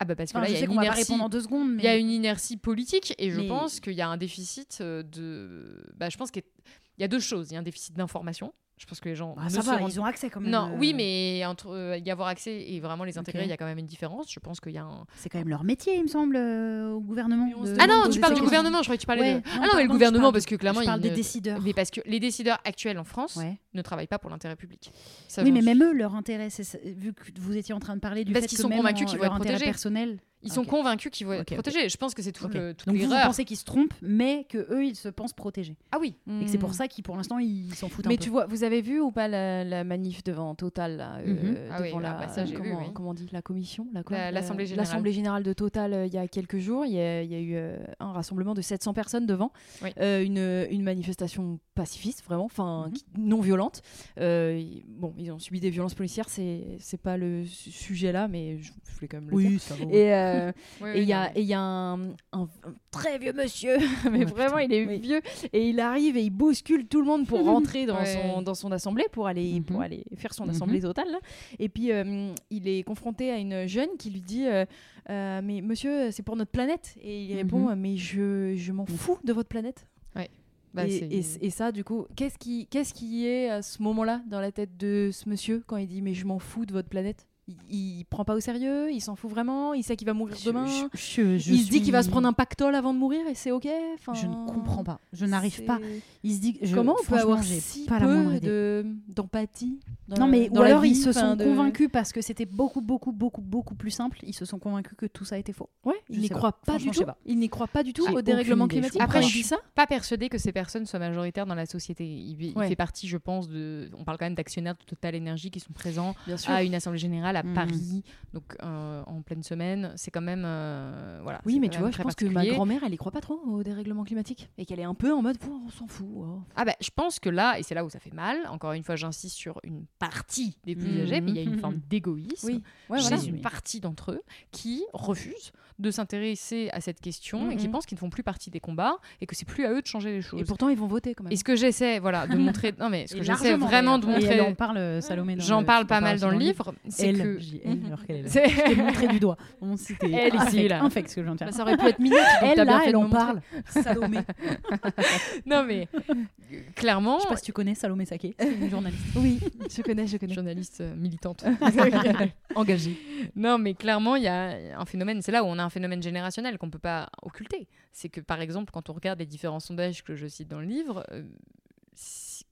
Ah bah parce que Enfin, là, il y a une inertie. répondre en deux secondes, mais Il y a une inertie politique et je Mais- pense qu'il y a un déficit euh, de. Bah, je pense qu'il y a- il y a deux choses. Il y a un déficit d'information. Je pense que les gens. Bah, ne ça va, rendent ils ont accès quand même. non, euh, oui, mais entre euh, y avoir accès et vraiment les intégrer, il y a quand même une différence. Je pense qu'il y a un. c'est quand même leur métier, il me semble, euh, au gouvernement. de- Ah non, de tu parles du gouvernement, je croyais que tu parlais Ouais, de. non, ah non, mais le gouvernement, parle parce que clairement. je parle des ne- décideurs. Mais parce que les décideurs actuels en France Ouais. ne travaillent pas pour l'intérêt public. Ça, Oui, mais suis- même eux, leur intérêt, c'est ça- vu que vous étiez en train de parler du Parce fait qu'ils sont convaincus qu'ils vont être intérêt protégés. personnel. Ils sont convaincus qu'ils vont être protégés. Je pense que c'est tout le, toute Donc vous, vous pensez qu'ils se trompent, mais que eux, ils se pensent protégés. Ah oui. Et que c'est pour Mm. ça qu'ils, pour l'instant, ils s'en foutent un Mais peu. tu vois, vous avez vu ou pas la, la manif devant Total là, euh. Ah oui, devant la, bah ça, j'ai vu, comment, oui. comment on dit la commission la quoi La- Euh, l'Assemblée générale. l'Assemblée générale de Total euh, il y a quelques jours il y a, il y a eu euh, un rassemblement de 700 personnes devant Oui. Euh, une, une manifestation pacifiste vraiment enfin Mhm. non violente Euh, bon ils ont subi des violences policières c'est c'est pas le su- sujet là mais je, voulais quand même le dire ça va. et euh, Oui, et oui, il y a, y un, un- un très vieux monsieur, mais Ouais, vraiment putain. il est Oui. vieux, et il arrive et il bouscule tout le monde pour rentrer dans, Ouais. son, dans son assemblée, pour aller, pour Mhm. aller faire son Mhm. assemblée totale. là. Et puis euh, il est confronté à une jeune qui lui dit euh, Mais monsieur, c'est pour notre planète. Et il Mhm. répond Mais je, je m'en fous de votre planète. Bah, et- et ça, du coup, qu'est-ce qui, qu'est-ce qui est à ce moment-là dans la tête de ce monsieur quand il dit Mais je m'en fous de votre planète? Il, il prend pas au sérieux, il s'en fout vraiment, il sait qu'il va mourir demain. Je- je il se dit qu'il va se suis- prendre un pactole avant de mourir et c'est ok. Je ne comprends pas. Je n'arrive pas. Il se dit. Comment on peut avoir si pas peu de d'empathie Non, mais ou alors ils se sont de- convaincus parce que c'était beaucoup, beaucoup, beaucoup, beaucoup plus simple. Ils se sont convaincus que tout ça était faux. Ouais, Je il n'y sais pas. du tout. sais pas. Il n'y croit pas du tout au dérèglement climatique. Je Après, je dit ça. pas persuadé que ces personnes soient majoritaires dans la société. Il, fait partie, je pense, de. On parle quand même d'actionnaires de Total Énergie qui sont présents à une assemblée générale à Mhm. Paris, donc euh, en pleine semaine. C'est quand même. euh, voilà. Oui, mais tu vois, je pense que ma grand-mère, elle y croit pas trop au dérèglement climatique et qu'elle est un peu en mode on s'en fout. oh. Ah bah, je pense que là, et c'est là où ça fait mal, encore une fois, j'insiste sur une partie des plus Mhm. âgés, mais il y a une forme d'égoïsme Oui, ouais, voilà. une partie d'entre eux qui refusent de s'intéresser à cette question et qui pensent qu'ils ne font plus partie des combats et que c'est plus à eux de changer les choses. Et pourtant, ils vont voter quand même. Et ce que j'essaie, voilà, de montrer, non mais ce que j'essaie vraiment de montrer, euh, j'en le- parle pas mal dans le livre, c'est que que- alors qu'elle est là. C'est- Je t'ai montré du doigt. Bon, c'était Elle ici, infect, là. infect, ce que je viens de faire. Bah, ça aurait pu être Minette. donc Elle, bien là, fait elle en montrer. parle. Salomé. non mais clairement, Je sais pas si tu connais Salomé Saké, c'est une journaliste. Oui, je connais, je connais. journaliste euh, militante. Engagée. Non, mais clairement, il y a un phénomène. C'est là où on a un phénomène générationnel qu'on peut pas occulter. C'est que, par exemple, quand on regarde les différents sondages que je cite dans le livre, euh,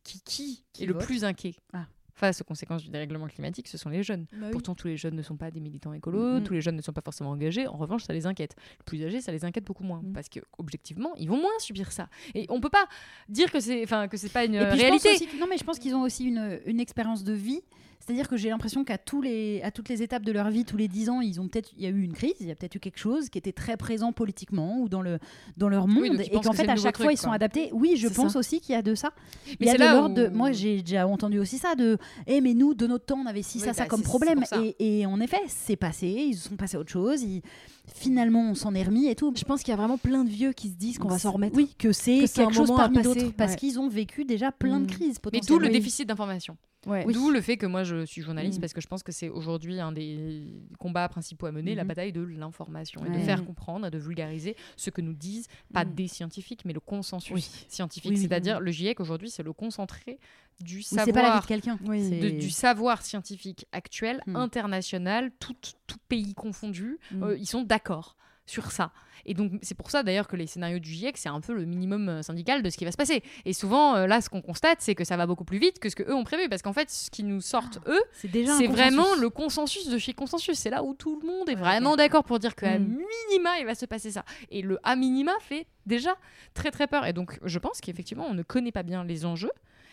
qui, qui, Qui est le plus inquiet? Ah. Face aux conséquences du dérèglement climatique Ce sont les jeunes. Pourtant, tous les jeunes ne sont pas des militants écolos, tous les jeunes ne sont pas forcément engagés. En revanche, ça les inquiète. Les plus âgés, ça les inquiète beaucoup moins. Mhm. Parce que, objectivement, ils vont moins subir ça. Et on peut pas dire que c'est, que c'est pas une réalité. aussi non, mais je pense qu'ils ont aussi une, une expérience de vie. C'est-à-dire que j'ai l'impression qu'à tous les, à toutes les étapes de leur vie, tous les dix ans, ils ont peut-être, il y a eu une crise, il y a peut-être eu quelque chose qui était très présent politiquement ou dans le dans leur monde, ils et qu'en fait à chaque truc, fois ils sont adaptés. Oui, je pense ça. aussi qu'il y a de ça. Mais il y a de de. Moi, j'ai déjà entendu aussi ça de. Eh, mais nous, de notre temps, on avait Oui, ça, ça bah, comme problème. Et, et en effet, c'est passé. Ils sont passés à autre chose. ils- Finalement, on s'en est remis et tout. Je pense qu'il y a vraiment plein de vieux qui se disent qu'on va s'en remettre. Oui, que c'est Que c'est un quelque chose parmi d'autres, parce ouais. qu'ils ont vécu déjà plein de Mm. crises Mais d'où le déficit d'information. Ouais. D'où le fait que moi je suis journaliste Mhm. parce que je pense que c'est aujourd'hui un des combats principaux à mener, la Mhm. bataille de l'information et Ouais. de faire comprendre, de vulgariser ce que nous disent pas Mhm. des scientifiques mais le consensus Oui. scientifique. Oui, oui. C'est-à-dire le GIEC aujourd'hui c'est le concentré du Oui, c'est pas la vie savoir de quelqu'un. Oui. C'est- de- du savoir scientifique actuel, Mhm. international, tout, tout pays confondu, Mhm. euh, ils sont d'accord sur ça. Et donc c'est pour ça d'ailleurs que les scénarios du GIEC, c'est un peu le minimum euh, syndical de ce qui va se passer. Et souvent, euh, là, ce qu'on constate, c'est que ça va beaucoup plus vite que ce que eux ont prévu. Parce qu'en fait, ce qu'ils nous sortent, eux, C'est vraiment le consensus de chez consensus. C'est là où tout le monde est Ouais, vraiment d'accord pour dire qu'à Mm. minima, il va se passer ça. Et le à minima fait déjà très très peur. Et donc, je pense qu'effectivement, on ne connaît pas bien les enjeux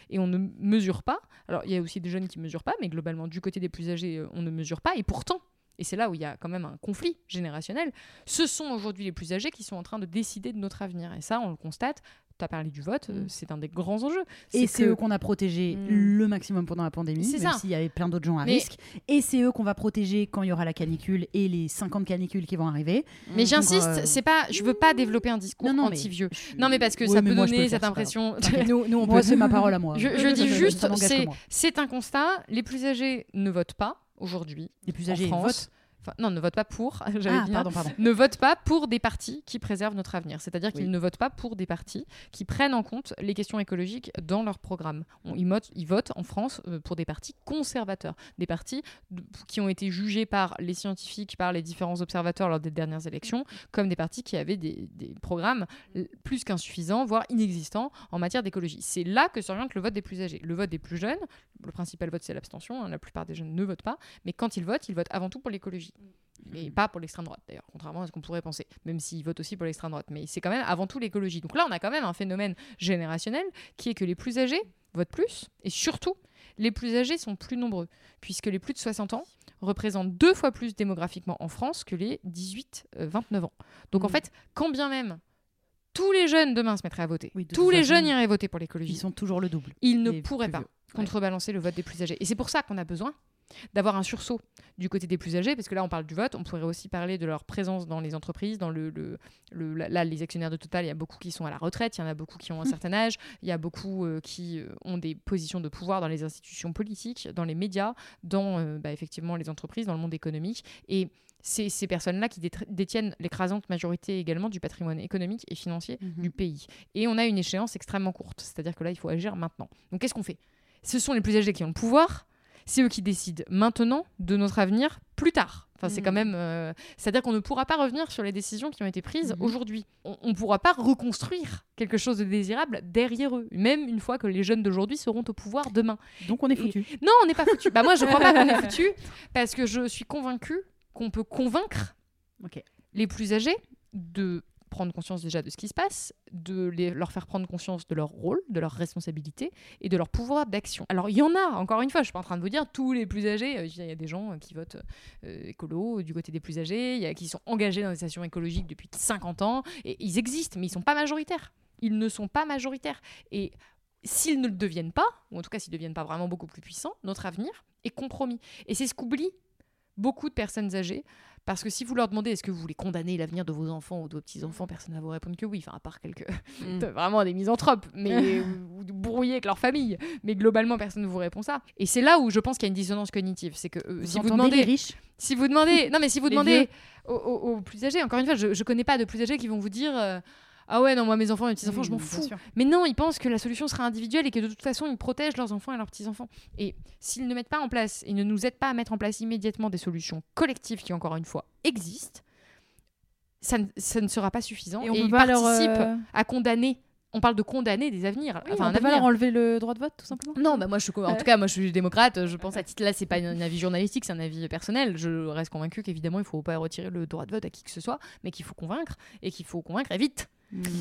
et on ne mesure pas. Alors, il y a aussi des jeunes qui mesurent pas, mais globalement, du côté des plus âgés, euh, on ne mesure pas. Et pourtant, et c'est là où il y a quand même un conflit générationnel, ce sont aujourd'hui les plus âgés qui sont en train de décider de notre avenir. Et ça, on le constate. Tu as parlé du vote, euh, Mm. c'est un des grands enjeux. Et c'est que- eux qu'on a protégés Mm. le maximum pendant la pandémie, même s'il y avait plein d'autres gens à Mais- risque. Et c'est eux qu'on va protéger quand il y aura la canicule et les 50 canicules qui vont arriver. Mais j'insiste, euh, c'est pas, je veux pas développer un discours anti-vieux. Non, mais parce que ça peut moi, donner cette impression. Nous, nous, on peut- c'est ma parole à moi. Je, je dis juste, c'est un constat. Les plus âgés ne votent pas aujourd'hui. Les plus en âgés ils France. Enfin, non, ne votent pas pour. J'allais Ah, pardon, pardon. Ne votent pas pour des partis qui préservent notre avenir. C'est-à-dire qu'ils ne votent pas pour des partis qui prennent en compte les questions écologiques dans leur programme. On- ils, votent, ils votent en France euh, pour des partis conservateurs, des partis qui ont été jugés par les scientifiques, par les différents observateurs lors des dernières élections, comme des partis qui avaient des, des programmes plus qu'insuffisants, voire inexistants en matière d'écologie. C'est là que s'oriente le vote des plus âgés. Le vote des plus jeunes, le principal vote c'est l'abstention, hein, la plupart des jeunes ne votent pas, mais quand ils votent, ils votent avant tout pour l'écologie. Et pas pour l'extrême droite d'ailleurs, contrairement à ce qu'on pourrait penser, même s'ils votent aussi pour l'extrême droite. Mais c'est quand même avant tout l'écologie. Donc là, on a quand même un phénomène générationnel qui est que les plus âgés votent plus, et surtout, les plus âgés sont plus nombreux, puisque les plus de 60 ans représentent deux fois plus démographiquement en France que les 18-29 ans. Donc en Mm. fait, quand bien même tous les jeunes demain se mettraient à voter, Oui, tous les jeunes iraient voter pour l'écologie, Ils sont toujours le double. ils ne pourraient pas vieux. contrebalancer le vote des plus âgés. Et c'est pour ça qu'on a besoin d'avoir un sursaut du côté des plus âgés, parce que là on parle du vote, on pourrait aussi parler de leur présence dans les entreprises, dans le, le- le- là, les actionnaires de Total, il y a beaucoup qui sont à la retraite, il y en a beaucoup qui ont un certain âge, il y a beaucoup euh, qui euh, ont des positions de pouvoir dans les institutions politiques, dans les médias, dans euh, bah, effectivement les entreprises, dans le monde économique, et c'est ces personnes-là qui détiennent l'écrasante majorité également du patrimoine économique et financier Mhm. du pays. Et on a une échéance extrêmement courte, c'est-à-dire que là, il faut agir maintenant. Donc qu'est-ce qu'on fait? Ce sont les plus âgés qui ont le pouvoir, c'est eux qui décident maintenant de notre avenir plus tard. Enfin, c'est quand même. euh, C'est-à-dire qu'on ne pourra pas revenir sur les décisions qui ont été prises Mhm. aujourd'hui. On ne pourra pas reconstruire quelque chose de désirable derrière eux, même une fois que les jeunes d'aujourd'hui seront au pouvoir demain. Donc on est Et- foutu. Non, on n'est pas foutu. bah moi, je crois pas qu'on est foutu parce que je suis convaincue qu'on peut convaincre les plus âgés de prendre conscience déjà de ce qui se passe, de leur faire prendre conscience de leur rôle, de leur responsabilité et de leur pouvoir d'action. Alors il y en a, encore une fois, je suis pas en train de vous dire tous les plus âgés, euh, il y a des gens euh, qui votent euh, écolo du côté des plus âgés, y a qui sont engagés dans des stations écologiques depuis 50 ans, et ils existent, mais ils sont pas majoritaires. Ils ne sont pas majoritaires. Et s'ils ne le deviennent pas, ou en tout cas s'ils ne deviennent pas vraiment beaucoup plus puissants, notre avenir est compromis. Et c'est ce qu'oublient beaucoup de personnes âgées Parce que si vous leur demandez est-ce que vous voulez condamner l'avenir de vos enfants ou de vos petits-enfants, personne ne va vous répondre que oui. Enfin, à part quelques. Mm. vraiment des misanthropes, mais ou, ou brouillés avec leur famille. Mais globalement, personne ne vous répond ça. Et c'est là où je pense qu'il y a une dissonance cognitive. C'est que euh, si vous demandez. les riches Si vous demandez, non mais si vous demandez aux, aux- aux plus âgés, encore une fois, je, je connais pas de plus âgés qui vont vous dire euh, ah ouais non moi mes enfants mes petits enfants Oui, je m'en fous. Mais non, ils pensent que la solution sera individuelle et que de toute façon ils protègent leurs enfants et leurs petits enfants. Et s'ils ne mettent pas en place, ils ne nous aident pas à mettre en place immédiatement des solutions collectives qui encore une fois existent, ça, ne- ça ne sera pas suffisant Et et, on peut ils leur, participent euh, à condamner. On parle de condamner des avenirs, Oui, enfin on un peut pas avenir. leur enlever le droit de vote, tout simplement. Non, bah moi je en tout cas moi je suis démocrate. Je pense à titre là c'est pas un avis journalistique, c'est un avis personnel. Je reste convaincu qu'évidemment il faut pas retirer le droit de vote à qui que ce soit, mais qu'il faut convaincre et qu'il faut convaincre et vite.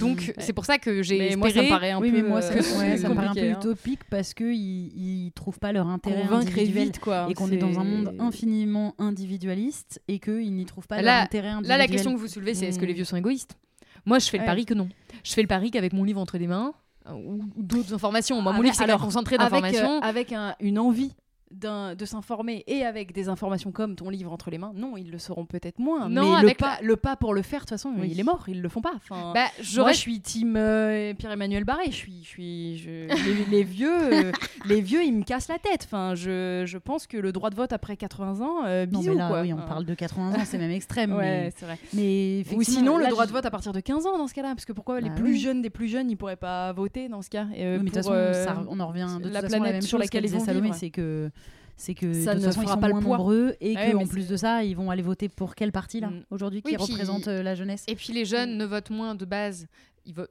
Donc c'est pour ça que j'ai espéré. moi, ça me paraît un oui, peu. mais moi, ça, euh, ouais, ça me paraît un peu hein. utopique parce qu'ils ils trouvent pas leur intérêt individuel vite, quoi. et qu'on est dans un monde infiniment individualiste et qu'ils n'y trouvent pas Là- leur intérêt individuel. Là la question que vous soulevez c'est est-ce que les Mm. vieux sont égoïstes? Moi je fais le Ouais. pari que non. Je fais le pari qu'avec mon livre entre les mains euh, ou, d'autres informations. Moi mon Avec- livre c'est alors, concentré avec, d'informations. euh, avec un- une envie de s'informer et avec des informations comme ton livre entre les mains, non, ils le sauront peut-être moins. Non, mais le pas, le pas pour le faire, de toute façon, Oui. il est mort, ils le font pas. Enfin, Bah, moi, je suis team euh, Pierre-Emmanuel Barré. Je suis, je suis, je- les, les vieux, euh, les vieux, ils me cassent la tête. Enfin, je, je pense que le droit de vote après 80 ans, euh, Non, bisous mais là, quoi. oui, on parle de 80 ans, c'est même extrême. Ouais, mais, c'est vrai. mais Ou sinon, le droit de vote à partir de 15 ans dans ce cas-là, parce que pourquoi les Bah plus oui. jeunes des plus jeunes, ils pourraient pas voter dans ce cas euh, Oui, mais de toute pour, façon, euh, ça- on en revient de toute la façon à la planète même sur laquelle qu'elle ils vont c'est que c'est que Ça de toute ne façon ils fera sont pas le moins poids. nombreux et Ouais, que mais en plus de ça, ils vont aller voter pour quel parti là Mm. aujourd'hui Oui, qui puis- représente euh, la jeunesse? Et puis les jeunes ne votent moins de base.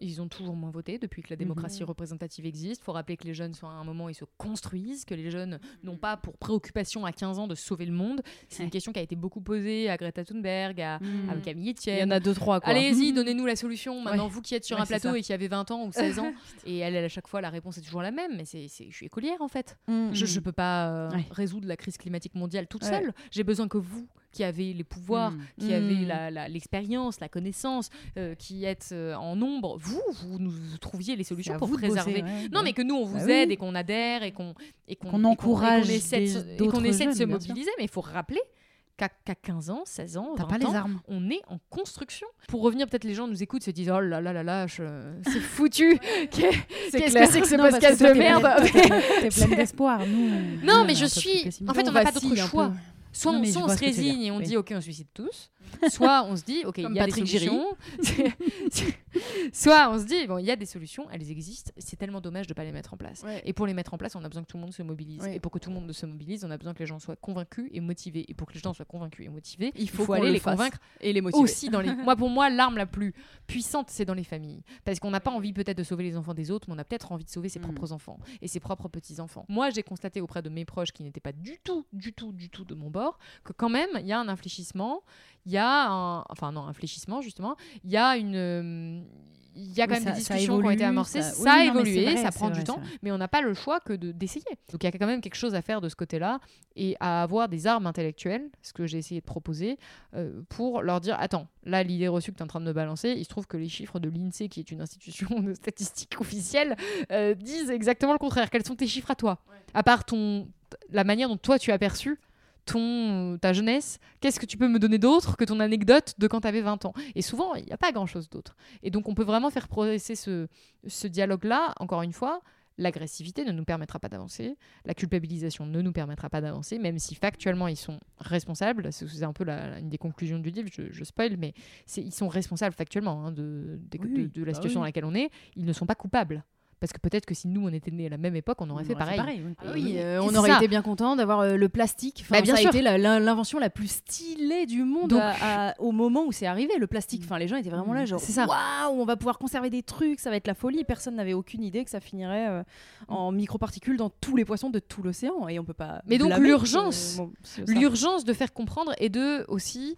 Ils, ont toujours moins voté depuis que la démocratie représentative existe. Il faut rappeler que les jeunes sont à un moment où ils se construisent, que les jeunes n'ont pas pour préoccupation à 15 ans de sauver le monde. C'est une question qui a été beaucoup posée à Greta Thunberg, à, à Camille Il y Etienne. en a deux trois. Allez-y, donnez-nous la solution. Maintenant, Ouais. vous qui êtes sur Ouais, un plateau et qui avez 20 ans ou 16 ans, et elle, à chaque fois, la réponse est toujours la même. Mais c'est, je suis écolière en fait. Je ne peux pas euh, Ouais. résoudre la crise climatique mondiale toute seule. J'ai besoin que vous, qui avez les pouvoirs, Mm. qui Mm. la- la- l'expérience, la, connaissance, euh, qui êtes euh, en nombre, vous, vous nous trouviez les solutions pour vous bosser, préserver. ouais, Non, ouais. mais que nous, on vous Bah oui. aide et qu'on adhère et qu'on et qu'on encourage et qu'on essaie de, et qu'on essaie de se sûr. mobiliser. Mais il faut rappeler qu'à qu'à 15 ans, 16 ans, T'as 20 pas les ans, armes. on est en construction. Pour revenir, peut-être les gens nous écoutent, se disent oh là là là là, je- c'est foutu. Qu'est- Qu'est-ce que c'est que ce podcast de merde T'es pleine d'espoir. Nous, on- Non, mais je suis. En fait, on n'a pas d'autre choix. Soit, Non, on, soit se résigne et on oui. dit ok, on suicide tous. Soit on se dit ok, il y a des Patrick Giry. solutions. Soit on se dit bon, il y a des solutions, elles existent. C'est tellement dommage de pas les mettre en place. Ouais. Et pour les mettre en place, on a besoin que tout le monde se mobilise. Ouais. Et pour que tout le monde se mobilise, on a besoin que les gens soient convaincus et motivés. Et pour que les gens soient convaincus et motivés, Il faut, aller le les fasse convaincre et les motiver. aussi dans les. Moi, pour moi, l'arme la plus puissante, c'est dans les familles, parce qu'on n'a pas envie peut-être de sauver les enfants des autres, mais on a peut-être envie de sauver ses Mm. propres enfants et ses propres petits enfants. Moi, j'ai constaté auprès de mes proches qui n'étaient pas du tout, du tout, du tout de mon bord, que quand même, il y a un infléchissement, il y a un, enfin non, un fléchissement justement, il y a une il y a quand Oui, même ça- des discussions qui ont été amorcées, ça- ça, oui, a évolué, vrai, ça prend vrai, du temps, mais on n'a pas le choix que de- d'essayer. Donc il y a quand même quelque chose à faire de ce côté-là et à avoir des armes intellectuelles, ce que j'ai essayé de proposer, euh, pour leur dire attends, là l'idée reçue que tu es en train de me balancer, il se trouve que les chiffres de l'INSEE, qui est une institution de statistique officielle, euh, disent exactement le contraire. Quels sont tes chiffres à toi? À part ton, la manière dont toi tu as perçu ton, ta jeunesse, qu'est-ce que tu peux me donner d'autre que ton anecdote de quand tu avais 20 ans? Et souvent, il n'y a pas grand-chose d'autre. Et donc, on peut vraiment faire progresser ce, ce dialogue-là, encore une fois. L'agressivité ne nous permettra pas d'avancer, la culpabilisation ne nous permettra pas d'avancer, même si factuellement ils sont responsables. C'est un peu la- une des conclusions du livre, je, je spoil, mais ils sont responsables factuellement hein, de, de- Oui, de- oui. de la Bah situation oui. dans laquelle on est. Ils ne sont pas coupables. Parce que peut-être que si nous, on était nés à la même époque, on aurait On fait aurait pareil. oui. Ah oui, euh, on aurait ça. été bien content d'avoir euh, le plastique. Enfin, Bah, bien ça sûr. a été la- la- l'invention la plus stylée du monde Donc- à- à- au moment où c'est arrivé, le plastique. Enfin, les gens étaient vraiment là, genre, C'est ça. waouh, on va pouvoir conserver des trucs, ça va être la folie. Personne n'avait aucune idée que ça finirait euh, en microparticules dans tous les poissons de tout l'océan. Et on peut pas. Mais donc, l'urgence, bon, ça. L'urgence de faire comprendre et de aussi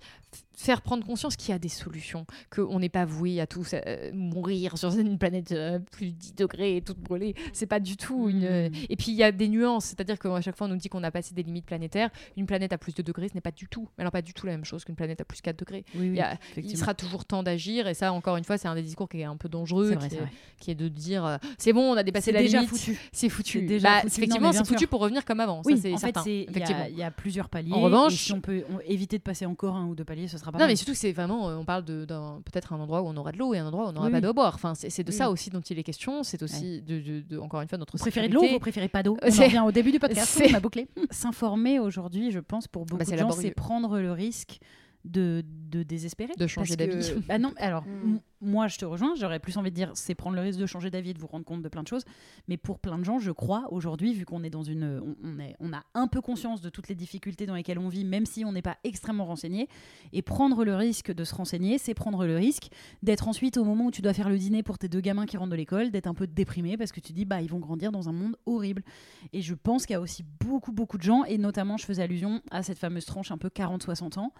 faire prendre conscience qu'il y a des solutions, qu'on n'est pas voué à tous euh, mourir sur une planète euh, plus 10 degrés et toute brûlée. C'est pas du tout une. euh, Mm. Et puis il y a des nuances, c'est-à-dire qu'à chaque fois on nous dit qu'on a passé des limites planétaires. Une planète à plus de degrés, ce n'est pas du tout, alors pas du tout la même chose qu'une planète à plus 4 degrés. Oui, oui, Il, a- sera toujours temps d'agir, et ça, encore une fois, c'est un des discours qui est un peu dangereux, vrai, qui, est, vrai. qui est de dire euh, c'est bon, on a dépassé la déjà limite, c'est foutu. C'est déjà Bah, foutu. Effectivement, c'est foutu pour revenir comme avant. Oui, ça, en fait, certain, c'est- il y, a- il y a plusieurs paliers. En revanche- si on peut éviter de passer encore un ou deux paliers, ce sera pas Non, mal. mais surtout, c'est vraiment, euh, on parle de- d'un peut-être un endroit où on aura de l'eau et un endroit où on n'aura Oui, pas d'eau à boire. Enfin, c'est de Oui, ça aussi dont il est question. C'est aussi, de, de- de- encore une fois, notre Vous préférez de l'eau vous préférez pas d'eau Euh, On en revient au début du podcast, c'est- on a bouclé. S'informer aujourd'hui, je pense, pour beaucoup Bah, c'est de gens, c'est prendre le risque de, de désespérer. De changer Parce que- d'avis. Bah non, alors, Mm. Moi, je te rejoins, j'aurais plus envie de dire, c'est prendre le risque de changer d'avis de vous rendre compte de plein de choses. Mais pour plein de gens, je crois, aujourd'hui, vu qu'on est dans une... On, on est, on a un peu conscience de toutes les difficultés dans lesquelles on vit, même si on n'est pas extrêmement renseigné. Et prendre le risque de se renseigner, c'est prendre le risque d'être ensuite, au moment où tu dois faire le dîner pour tes deux gamins qui rentrent de l'école, d'être un peu déprimé parce que tu dis, bah, ils vont grandir dans un monde horrible. Et je pense qu'il y a aussi beaucoup, beaucoup de gens, et notamment, je faisais allusion à cette fameuse tranche un peu 40-60 ans.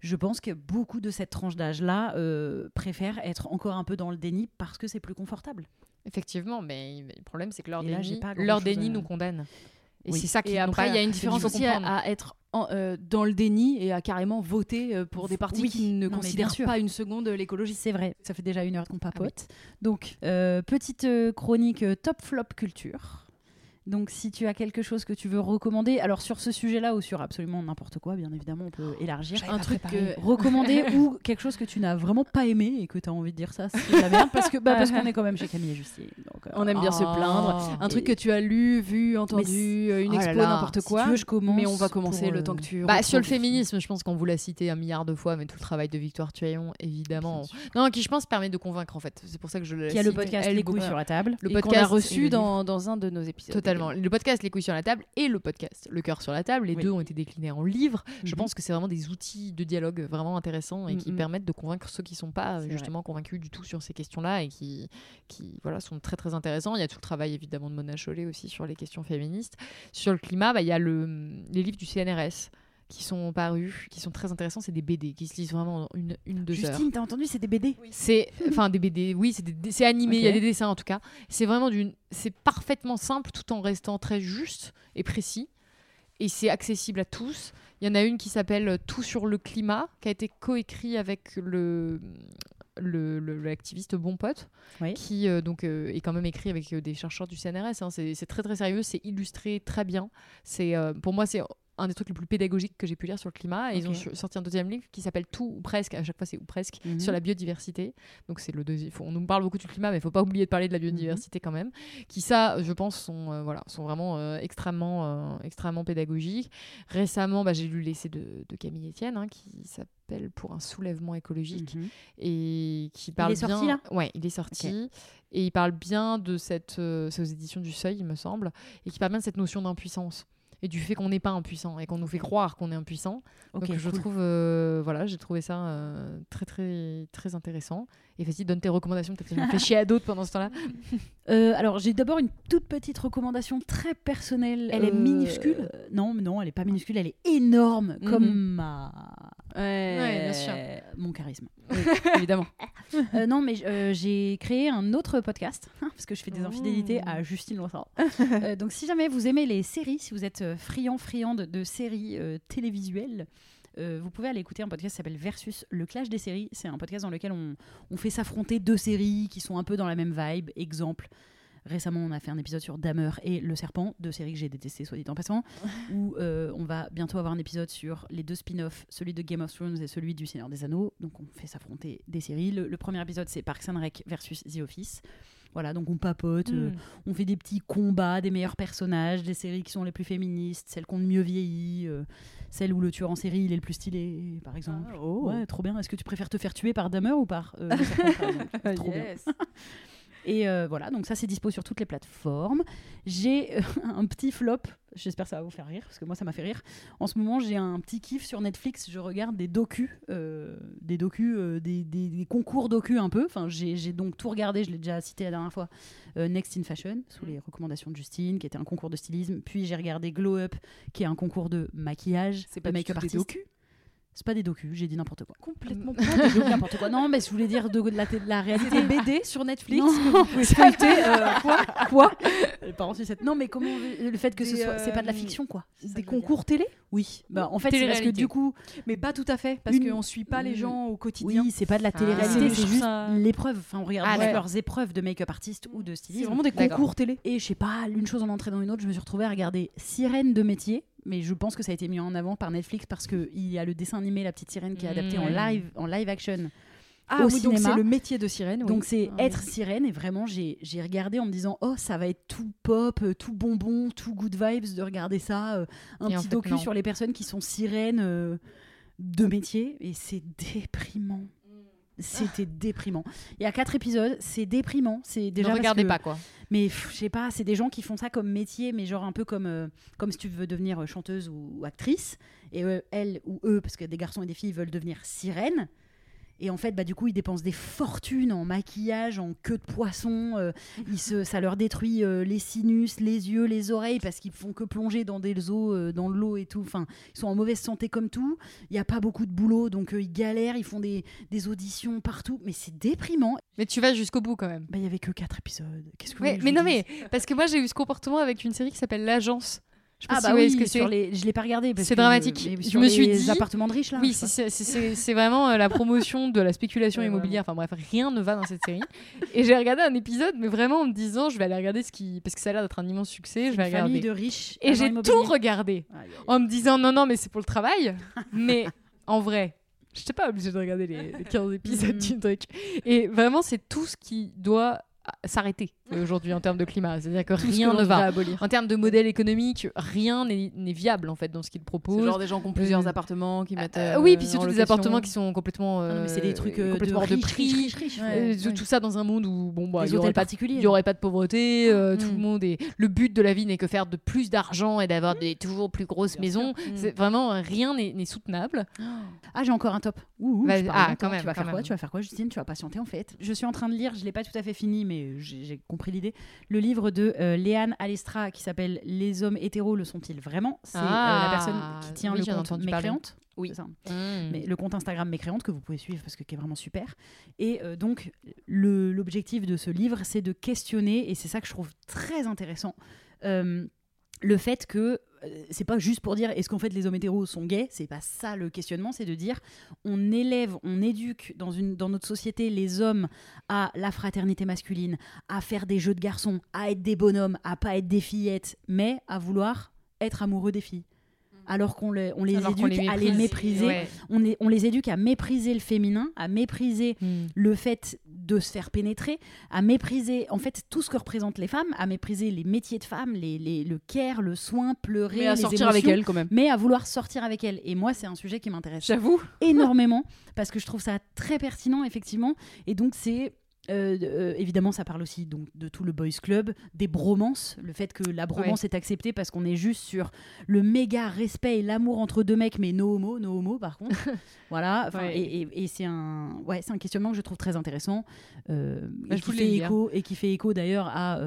Je pense que beaucoup de cette tranche d'âge-là euh, préfèrent être encore un peu dans le déni parce que c'est plus confortable. Effectivement, mais mais le problème, c'est que leur Et déni, pas leur grand-chose déni à- nous condamne. Et Oui. c'est ça qui après, il y a une différence aussi à, être en- euh, dans le déni et à carrément voter euh, pour des partis Oui. qui ne Non, considèrent pas une seconde l'écologie. C'est vrai, ça fait déjà une heure qu'on Ah papote. Donc, euh, petite chronique top flop culture. Donc, si tu as quelque chose que tu veux recommander, alors sur ce sujet-là ou sur absolument n'importe quoi, bien évidemment, on peut élargir. Un truc que- Recommander ou quelque chose que tu n'as vraiment pas aimé et que tu as envie de dire ça, c'est la merde parce que bah, parce qu'on est quand même chez Camille et Justine. donc, euh, On aime bien se ah. plaindre. Un truc que tu as lu, vu, entendu, euh, une Oh expo, n'importe si quoi. tu veux, je commence mais on va commencer le euh, temps que tu. Bah, sur le féminisme, je pense qu'on vous l'a cité un milliard de fois, mais tout le travail de Victoire Tuaillon, évidemment. Non, qui je pense permet de convaincre en fait. C'est pour ça que je le Qui a le podcast Elle Les couilles sur la table. Le podcast reçu dans un de nos épisodes. Le podcast Les couilles sur la table et le podcast Le cœur sur la table, les Oui. deux ont été déclinés en livre. Je Mhm. pense que c'est vraiment des outils de dialogue vraiment intéressants et qui Mhm. permettent de convaincre ceux qui sont pas vrai. justement convaincus du tout sur ces questions-là et qui, qui voilà, sont très très intéressants. Il y a tout le travail évidemment de Mona Chollet aussi sur les questions féministes. Sur le climat, bah, il y a le, les livres du CNRS qui sont parus, qui sont très intéressants. C'est des BD qui se lisent vraiment en une, une deux heures. Justine, t'as entendu, c'est des BD. C'est enfin des BD, oui, c'est animé, il y a des dessins en tout cas. C'est vraiment d'une c'est parfaitement simple tout en restant très juste et précis et c'est accessible à tous. Il y en a une qui s'appelle Tout sur le climat qui a été coécrit avec le le- le- l'activiste Bon Pote, Oui. qui euh, donc euh, est quand même écrit avec euh, des chercheurs du CNRS. hein. C'est très très sérieux, c'est illustré très bien. C'est pour moi c'est un des trucs les plus pédagogiques que j'ai pu lire sur le climat. Et Ils ont sorti un deuxième livre qui s'appelle Tout ou presque. À chaque fois c'est ou presque Mhm. sur la biodiversité. Donc c'est le deuxième. On nous parle beaucoup du climat, mais il faut pas oublier de parler de la Mhm. biodiversité quand même. Qui ça, je pense, sont euh, voilà, sont vraiment euh, extrêmement euh, extrêmement pédagogiques. Récemment, bah, j'ai lu l'essai de, de Camille Etienne hein, qui s'appelle Pour un soulèvement écologique Mhm. et qui parle est sorti, bien. là? Ouais, il est sorti et il parle bien de cette. c'est aux éditions du Seuil, il me semble, et qui parle bien de cette notion d'impuissance et du fait qu'on n'est pas impuissant et qu'on nous fait croire qu'on est impuissant. Donc je cool. trouve, euh, voilà, j'ai trouvé ça euh, très très très intéressant. Et vas-y, donne tes recommandations. Peut-être que je fais chier à d'autres pendant ce temps-là. Euh, alors, j'ai d'abord une toute petite recommandation très personnelle. Elle est minuscule? Non, mais non, elle est pas minuscule, elle est énorme, Mhm. comme ma... Ouais, bien sûr. mon charisme. évidemment. Euh, non, mais euh, j'ai créé un autre podcast, hein, parce que je fais des infidélités à Justine. Euh, donc, si jamais vous aimez les séries, si vous êtes euh, friand, friande de séries euh, télévisuelles, euh, vous pouvez aller écouter un podcast qui s'appelle Versus le clash des séries. C'est un podcast dans lequel on, on fait s'affronter deux séries qui sont un peu dans la même vibe. Exemple, récemment on a fait un épisode sur Dahmer et Le Serpent, deux séries que j'ai détestées, soit dit en passant. où euh, on va bientôt avoir un épisode sur les deux spin-offs, celui de Game of Thrones et celui du Seigneur des Anneaux. Donc on fait s'affronter des séries. Le, le premier épisode c'est Parks and Rec versus The Office. Voilà, donc on papote, euh, Mm. on fait des petits combats des meilleurs personnages, des séries qui sont les plus féministes, celles qui ont le mieux vieilli, euh, celles où le tueur en série il est le plus stylé, par exemple. Ah, oh. Ouais, trop bien. Est-ce que tu préfères te faire tuer par Dahmer ou par euh, le serpent, par exemple? Trop bien. Et euh, voilà, donc ça c'est dispo sur toutes les plateformes. J'ai euh, un petit flop, j'espère que ça va vous faire rire, parce que moi ça m'a fait rire. En ce moment j'ai un petit kiff sur Netflix, je regarde des docus, euh, des docus, des, des- des concours docus un peu. Enfin j'ai donc tout regardé, je l'ai déjà cité la dernière fois, Next in Fashion, sous les recommandations de Justine, qui était un concours de stylisme. Puis j'ai regardé Glow Up, qui est un concours de maquillage, C'est pas make-up des docus C'est pas des docus, j'ai dit n'importe quoi. Complètement Pas des docus, n'importe quoi. Non, mais je voulais dire de, de la, de la réalité. des BD sur Netflix Non. que vous pouvez feuilleter. euh, quoi Quoi Les parents sucettes. Non, mais comment le fait que ce soit, c'est pas de la euh, fiction, quoi. C'est Des concours télé Oui. Bah, en fait, c'est parce que Télé-réalité. du coup, Mais pas tout à fait, parce Une- qu'on suit pas les une- gens au quotidien. oui, c'est pas de la Ah. télé-réalité, C'est- c'est juste ça- l'épreuve. Enfin, on regarde Ah, ouais. leurs épreuves de make-up artiste ou de C'est stylisme. vraiment des D'accord. concours télé. Et je sais pas, l'une chose en entrée dans une autre, je me suis retrouvée à regarder Sirène de métier, mais je pense que ça a été mis en avant par Netflix parce qu'il y a le dessin animé La Petite Sirène qui est adapté en Mmh. live, en live action. Ah Au oui, donc c'est le métier de sirène. oui. Donc c'est Ah, être oui. sirène et vraiment j'ai j'ai regardé en me disant oh ça va être tout pop, euh, tout bonbon, tout good vibes de regarder ça, euh, un Et en petit fait, docu non. sur les personnes qui sont sirènes euh, de métier et c'est déprimant. C'était déprimant. Il y a quatre épisodes, c'est déprimant. C'est déjà ne regardez que- pas quoi. mais je sais pas, c'est des gens qui font ça comme métier, mais genre un peu comme, euh, comme si tu veux devenir euh, chanteuse ou, ou actrice. Et euh, elle ou eux, parce que des garçons et des filles veulent devenir sirènes. Et en fait, bah, du coup, ils dépensent des fortunes en maquillage, en queue de poisson. euh, ils se, ça leur détruit euh, les sinus, les yeux, les oreilles, parce qu'ils font que plonger dans des eaux, euh, dans de l'eau et tout. Enfin, ils sont en mauvaise santé comme tout. Il n'y a pas beaucoup de boulot, donc ils galèrent, ils font des, des auditions partout. Mais c'est déprimant. Mais tu vas jusqu'au bout quand même. Bah, Il y avait que quatre épisodes. Qu'est-ce que vous Ouais, voulez que mais non, vous mais parce que moi j'ai eu ce comportement avec une série qui s'appelle L'Agence. Je Ah bah oui, ce que sur c'est. les... je l'ai pas regardé. C'est que- dramatique. mais Je me suis les dit- appartements de riches là. Oui, c'est- vraiment euh, la promotion de la spéculation immobilière. Enfin bref, rien ne va dans cette série. Et j'ai regardé un épisode, mais vraiment en me disant, je vais aller regarder ce qui. Parce que ça a l'air d'être un immense succès, je vais Une famille regarder. de riches. Et j'ai tout regardé en me disant, non, non, mais c'est pour le travail. mais en vrai, je n'étais pas obligée de regarder les, les 15 épisodes Mhm. du truc. Et vraiment, c'est tout ce qui doit ah, s'arrêter aujourd'hui en termes de climat. C'est-à-dire que Tout ce que rien ne va. abolir. En termes de modèle économique, rien n'est viable en fait dans ce qu'ils C'est proposent. genre des gens qui ont plusieurs Euh, appartements qui mettent. Euh, euh, oui, puis en surtout des appartements qui sont complètement. Ah mais c'est des euh, trucs euh, de complètement hors de riches, prix. Euh, Ouais, tout- ouais. Tout ça dans un monde où bon bah il y aurait hôtels pas de- particuliers. il y aurait pas de pauvreté, euh, tout Mm. le monde est le but de la vie n'est que faire de plus d'argent et d'avoir des toujours plus grosses maisons. Mm. C'est vraiment euh, rien n'est soutenable. Ah, j'ai encore un top. Ouh, Ah, quand même, Tu vas faire quoi. Tu vas faire quoi, Justine? Tu vas patienter en fait? Je suis en train de lire. Je l'ai pas tout à fait fini, mais j'ai j'ai compris l'idée. Le livre de euh, Léane Alestra qui s'appelle Les hommes hétéros le sont-ils vraiment? C'est euh, Ah, la personne qui tient oui, le compte mécréante. Oui. c'est ça. Mm. mais le compte Instagram mécréante que vous pouvez suivre parce que qui est vraiment super. Et euh, donc l'objectif de ce livre, c'est de questionner et c'est ça que je trouve très intéressant. euh, le fait que c'est pas juste pour dire est-ce qu'en fait les hommes hétéros sont gays, c'est pas ça le questionnement, c'est de dire on élève, on éduque dans, une, dans notre société les hommes à la fraternité masculine, à faire des jeux de garçons, à être des bonhommes, à pas être des fillettes, mais à vouloir être amoureux des filles. Alors qu'on les, on les Alors qu'on éduque à les méprise. mépriser, Ouais. on, est- on les éduque à mépriser le féminin, à mépriser Mm. le fait de se faire pénétrer, à mépriser en fait tout ce que représentent les femmes, à mépriser les métiers de femmes, les, les- le care, le soin, pleurer, Mais à les sortir avec émotions, elle quand même. mais à vouloir sortir avec elle. Et moi, c'est un sujet qui m'intéresse J'avoue. énormément parce que je trouve ça très pertinent effectivement et donc c'est euh, euh, évidemment, ça parle aussi donc de tout le boys club, des bromances, le fait que la bromance est acceptée parce qu'on est juste sur le méga respect et l'amour entre deux mecs, mais no homo, no homo par contre. voilà, Ouais. et, et- et c'est un, ouais, un questionnement que je trouve très intéressant euh, Bah, et, je qui fait écho, et qui fait écho d'ailleurs à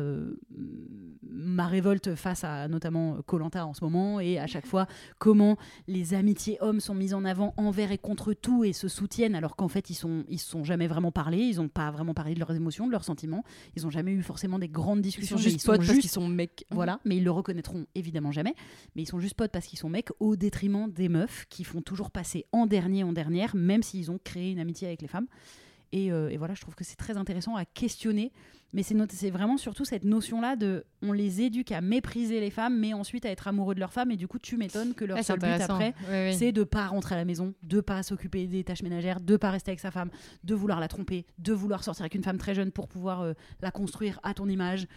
ma révolte face à notamment Colanta en ce moment et à chaque fois comment les amitiés hommes sont mises en avant envers et contre tout et se soutiennent alors qu'en fait ils sont ils se sont jamais vraiment parlé ils ont pas vraiment parlé de leurs émotions de leurs sentiments. Ils ont jamais eu forcément des grandes Ils discussions sont mais juste potes parce qu'ils sont mecs. voilà. mais ils le reconnaîtront évidemment jamais. Mais ils sont juste potes parce qu'ils sont mecs au détriment des meufs qui font toujours passer en dernier en dernière même s'ils ont créé une amitié avec les femmes et, euh, et voilà je trouve que c'est très intéressant à questionner mais c'est vraiment surtout cette notion-là de on les éduque à mépriser les femmes, mais ensuite à être amoureux de leurs femmes. Et du coup, tu m'étonnes que leur seul but après, c'est de pas rentrer à la maison, de pas s'occuper des tâches ménagères, de pas rester avec sa femme, de vouloir la tromper, de vouloir sortir avec une femme très jeune pour pouvoir euh, la construire à ton image,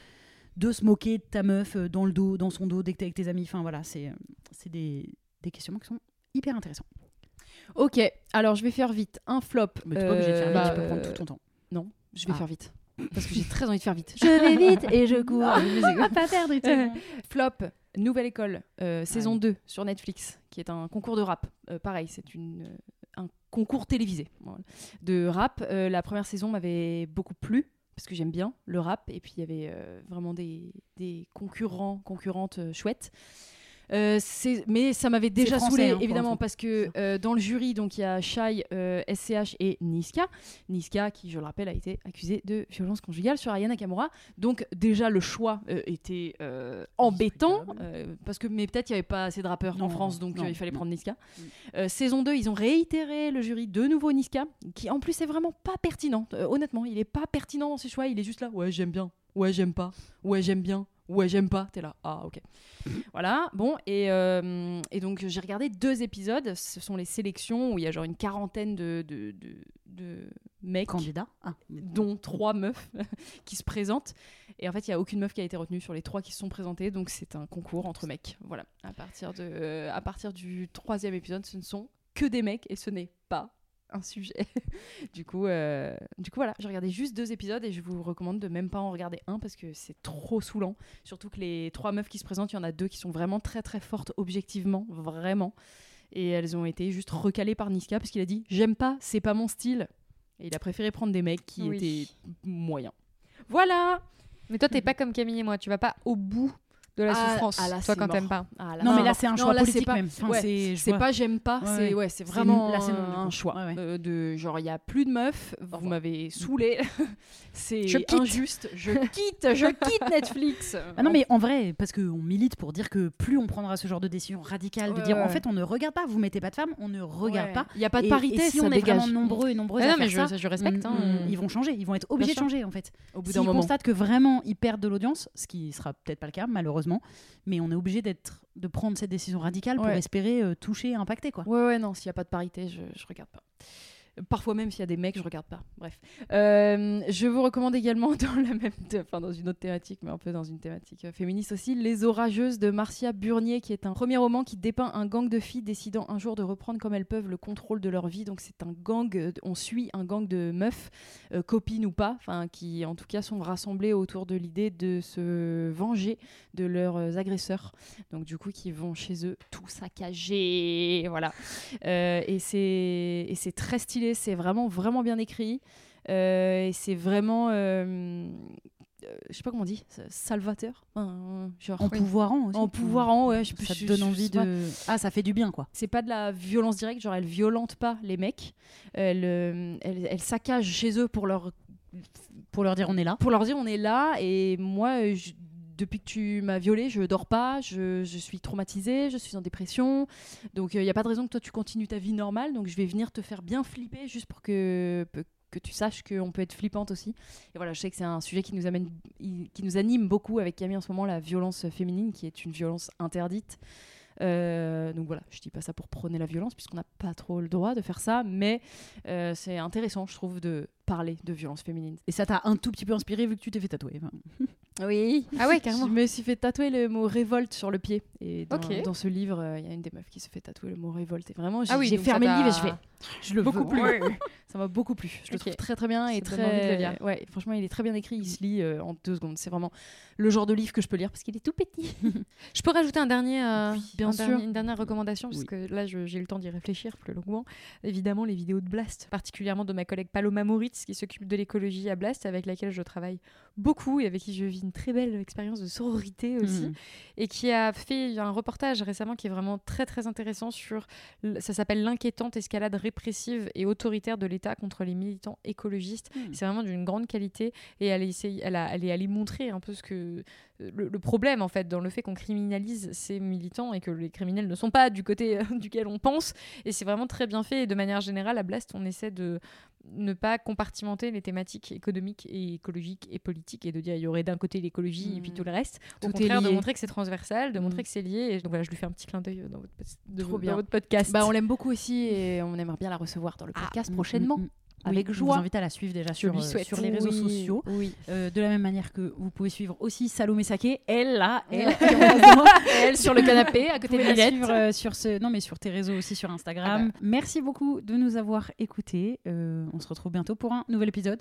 de se moquer de ta meuf euh, dans le dos, dans son dos dès que t'es avec tes amis. Enfin voilà, c'est c'est des, des questionnements qui sont hyper intéressants. Ok, alors je vais faire vite. Un flop. Mais t'es pas obligé de faire vite, euh, tu peux prendre tout ton temps. Non, je vais Ah. faire vite. Parce que j'ai très envie de faire vite. Je vais vite et je cours. Va pas perdre seconde. Flop, Nouvelle École, euh, saison Ouais. 2 sur Netflix, qui est un concours de rap. Euh, pareil, c'est une, euh, un concours télévisé voilà, de rap. Euh, la première saison m'avait beaucoup plu, parce que j'aime bien le rap, et puis il y avait euh, vraiment des, des concurrents, concurrentes euh, chouettes. Euh, mais ça m'avait déjà saoulé, hein, évidemment, parce que euh, dans le jury, donc il y a Shai, euh, SCH et Niska. Niska, qui, je le rappelle, a été accusée de violence conjugale sur Aya Nakamura. Donc déjà, le choix euh, était euh, embêtant, euh, parce que mais peut-être il n'y avait pas assez de rappeurs en France, donc non, euh, il fallait non. prendre Niska. Euh, saison 2, ils ont réitéré le jury de nouveau Niska, qui en plus est vraiment pas pertinent. Euh, honnêtement, il est pas pertinent dans ses choix, il est juste là, ouais, j'aime bien, ouais, j'aime pas, ouais, j'aime bien, ouais, j'aime pas. T'es là, ah, ok. Voilà, bon, et, euh, et donc j'ai regardé deux épisodes. Ce sont les sélections où il y a genre une quarantaine de, de, de, de mecs, Candidat Ah. dont trois meufs qui se présentent. Et en fait, il n'y a aucune meuf qui a été retenue sur les trois qui se sont présentées. Donc c'est un concours entre mecs. Voilà, à partir, de, euh, à partir du troisième épisode, ce ne sont que des mecs et ce n'est pas un sujet. du, coup, euh, du coup, voilà, j'ai regardé juste deux épisodes et je vous recommande de même pas en regarder un parce que c'est trop saoulant. Surtout que les trois meufs qui se présentent, il y en a deux qui sont vraiment très très fortes objectivement, vraiment. Et elles ont été juste recalées par Niska parce qu'il a dit J'aime pas, c'est pas mon style. Et il a préféré prendre des mecs qui Oui. étaient moyens. Voilà Mais toi, t'es pas comme Camille et moi. Tu vas pas au bout de la Ah, souffrance. ah là, toi, quand t'aimes pas. Ah, Non, mais là, c'est un non, choix là, politique pas- même. Enfin, ouais, c'est pas j'aime pas, Ouais, c'est ouais. c'est vraiment là, un choix Ouais, ouais. euh, de genre il y a plus de meufs, vous m'avez saoulé, c'est injuste, je quitte, je quitte Netflix. Ah non, mais en vrai, parce qu'on milite pour dire que plus on prendra ce genre de décision radicale, de dire ouais. en fait on ne regarde pas, vous mettez pas de femmes, on ne regarde Ouais. pas. Il y a pas de parité, et si ça on est dégage. vraiment nombreux et nombreuses à non, mais faire je, ça, je respecte. on- hein. on- ils vont changer, ils vont être obligés de changer en fait. Au bout S'ils d'un moment. constatent que vraiment ils perdent de l'audience, ce qui sera peut-être pas le cas malheureusement, mais on est obligé d'être de prendre cette décision radicale pour Ouais. espérer euh, toucher, impacter quoi. Ouais ouais non, s'il y a pas de parité, je, je regarde pas. Parfois même s'il y a des mecs, je regarde pas. Bref, Euh, je vous recommande également dans la même, enfin dans une autre thématique, mais un peu dans une thématique euh, féministe aussi, Les Orageuses de Marcia Burnier, qui est un premier roman qui dépeint un gang de filles décidant un jour de reprendre comme elles peuvent le contrôle de leur vie. Donc c'est un gang, euh, on suit un gang de meufs, copines ou pas, enfin qui en tout cas sont rassemblées autour de l'idée de se venger de leurs agresseurs. Donc du coup qui vont chez eux tout saccager, voilà. Et c'est et c'est très stylé, c'est vraiment vraiment bien écrit. Euh, et c'est vraiment, euh, euh, je sais pas comment on dit, salvateur, genre En pouvoirant aussi. en pouvoirant, ouais, je, ça je- te donne je envie pas. de. Ah, ça fait du bien quoi. C'est pas de la violence directe, genre elle violente pas les mecs, elle, elle, elle saccage chez eux pour leur Pour leur dire on est là. pour leur dire on est là et moi je- depuis que tu m'as violée je dors pas je, suis traumatisée je suis en dépression donc il n'y a pas de raison que toi tu continues ta vie normale donc je vais venir te faire bien flipper juste pour que que tu saches qu'on peut être flippante aussi et voilà je sais que c'est un sujet qui nous amène qui nous anime beaucoup avec Camille en ce moment la violence féminine qui est une violence interdite Euh, donc voilà, je dis pas ça pour prôner la violence puisqu'on n'a pas trop le droit de faire ça, mais euh, c'est intéressant, je trouve, de parler de violence féminine. Et ça t'a un tout petit peu inspiré vu que tu t'es fait tatouer. Oui. Ah ouais, carrément. Je me suis fait tatouer le mot révolte sur le pied. Et dans, ce livre, euh, il y a une des meufs qui se fait tatouer le mot révolte. Et vraiment, j'ai Ah oui, fermé le livre et je fais. Je le Beaucoup veux. plus. Ça m'a beaucoup plu. Je le trouve très très bien et donne envie de le très. lire. Ouais, franchement, il est très bien écrit. Il se lit euh, en deux secondes. C'est vraiment le genre de livre que je peux lire parce qu'il est tout petit. Je peux rajouter un dernier, euh, bien un sûr. dernier- une dernière recommandation, parce Oui. que là, j'ai eu le temps d'y réfléchir plus longuement. Évidemment, les vidéos de Blast, particulièrement de ma collègue Paloma Moritz, qui s'occupe de l'écologie à Blast, avec laquelle je travaille beaucoup et avec qui je vis une très belle expérience de sororité aussi, Mhm. et qui a fait un reportage récemment qui est vraiment très très intéressant sur, ça s'appelle l'inquiétante escalade répressive et autoritaire de l'État contre les militants écologistes. Mhm. C'est vraiment d'une grande qualité et elle, essaye, elle, a- elle est allée montrer un peu ce que le, le problème en fait dans le fait qu'on criminalise ces militants et que les criminels ne sont pas du côté euh, duquel on pense et c'est vraiment très bien fait et de manière générale à Blast on essaie de ne pas compartimenter les thématiques économiques et écologiques et politiques et de dire il y aurait d'un côté l'écologie et puis Mm. tout le reste au Tout contraire de montrer que c'est transversal de montrer Mm. que c'est lié et donc voilà je lui fais un petit clin d'œil dans votre, de- Trop dans votre podcast Bah, on l'aime beaucoup aussi et on aimerait bien la recevoir dans le podcast prochainement. Mm, mm, mm. Avec Oui, joie. Je vous invite à la suivre déjà sur, euh, sur les réseaux Oui, sociaux. Oui. Euh, de la même manière que vous pouvez suivre aussi Salomé Saké, elle là, elle, Elle sur le canapé à côté de Lilette. suivre euh, sur ce, non mais sur tes réseaux aussi sur Instagram. Merci beaucoup de nous avoir écoutés. Euh, on se retrouve bientôt pour un nouvel épisode.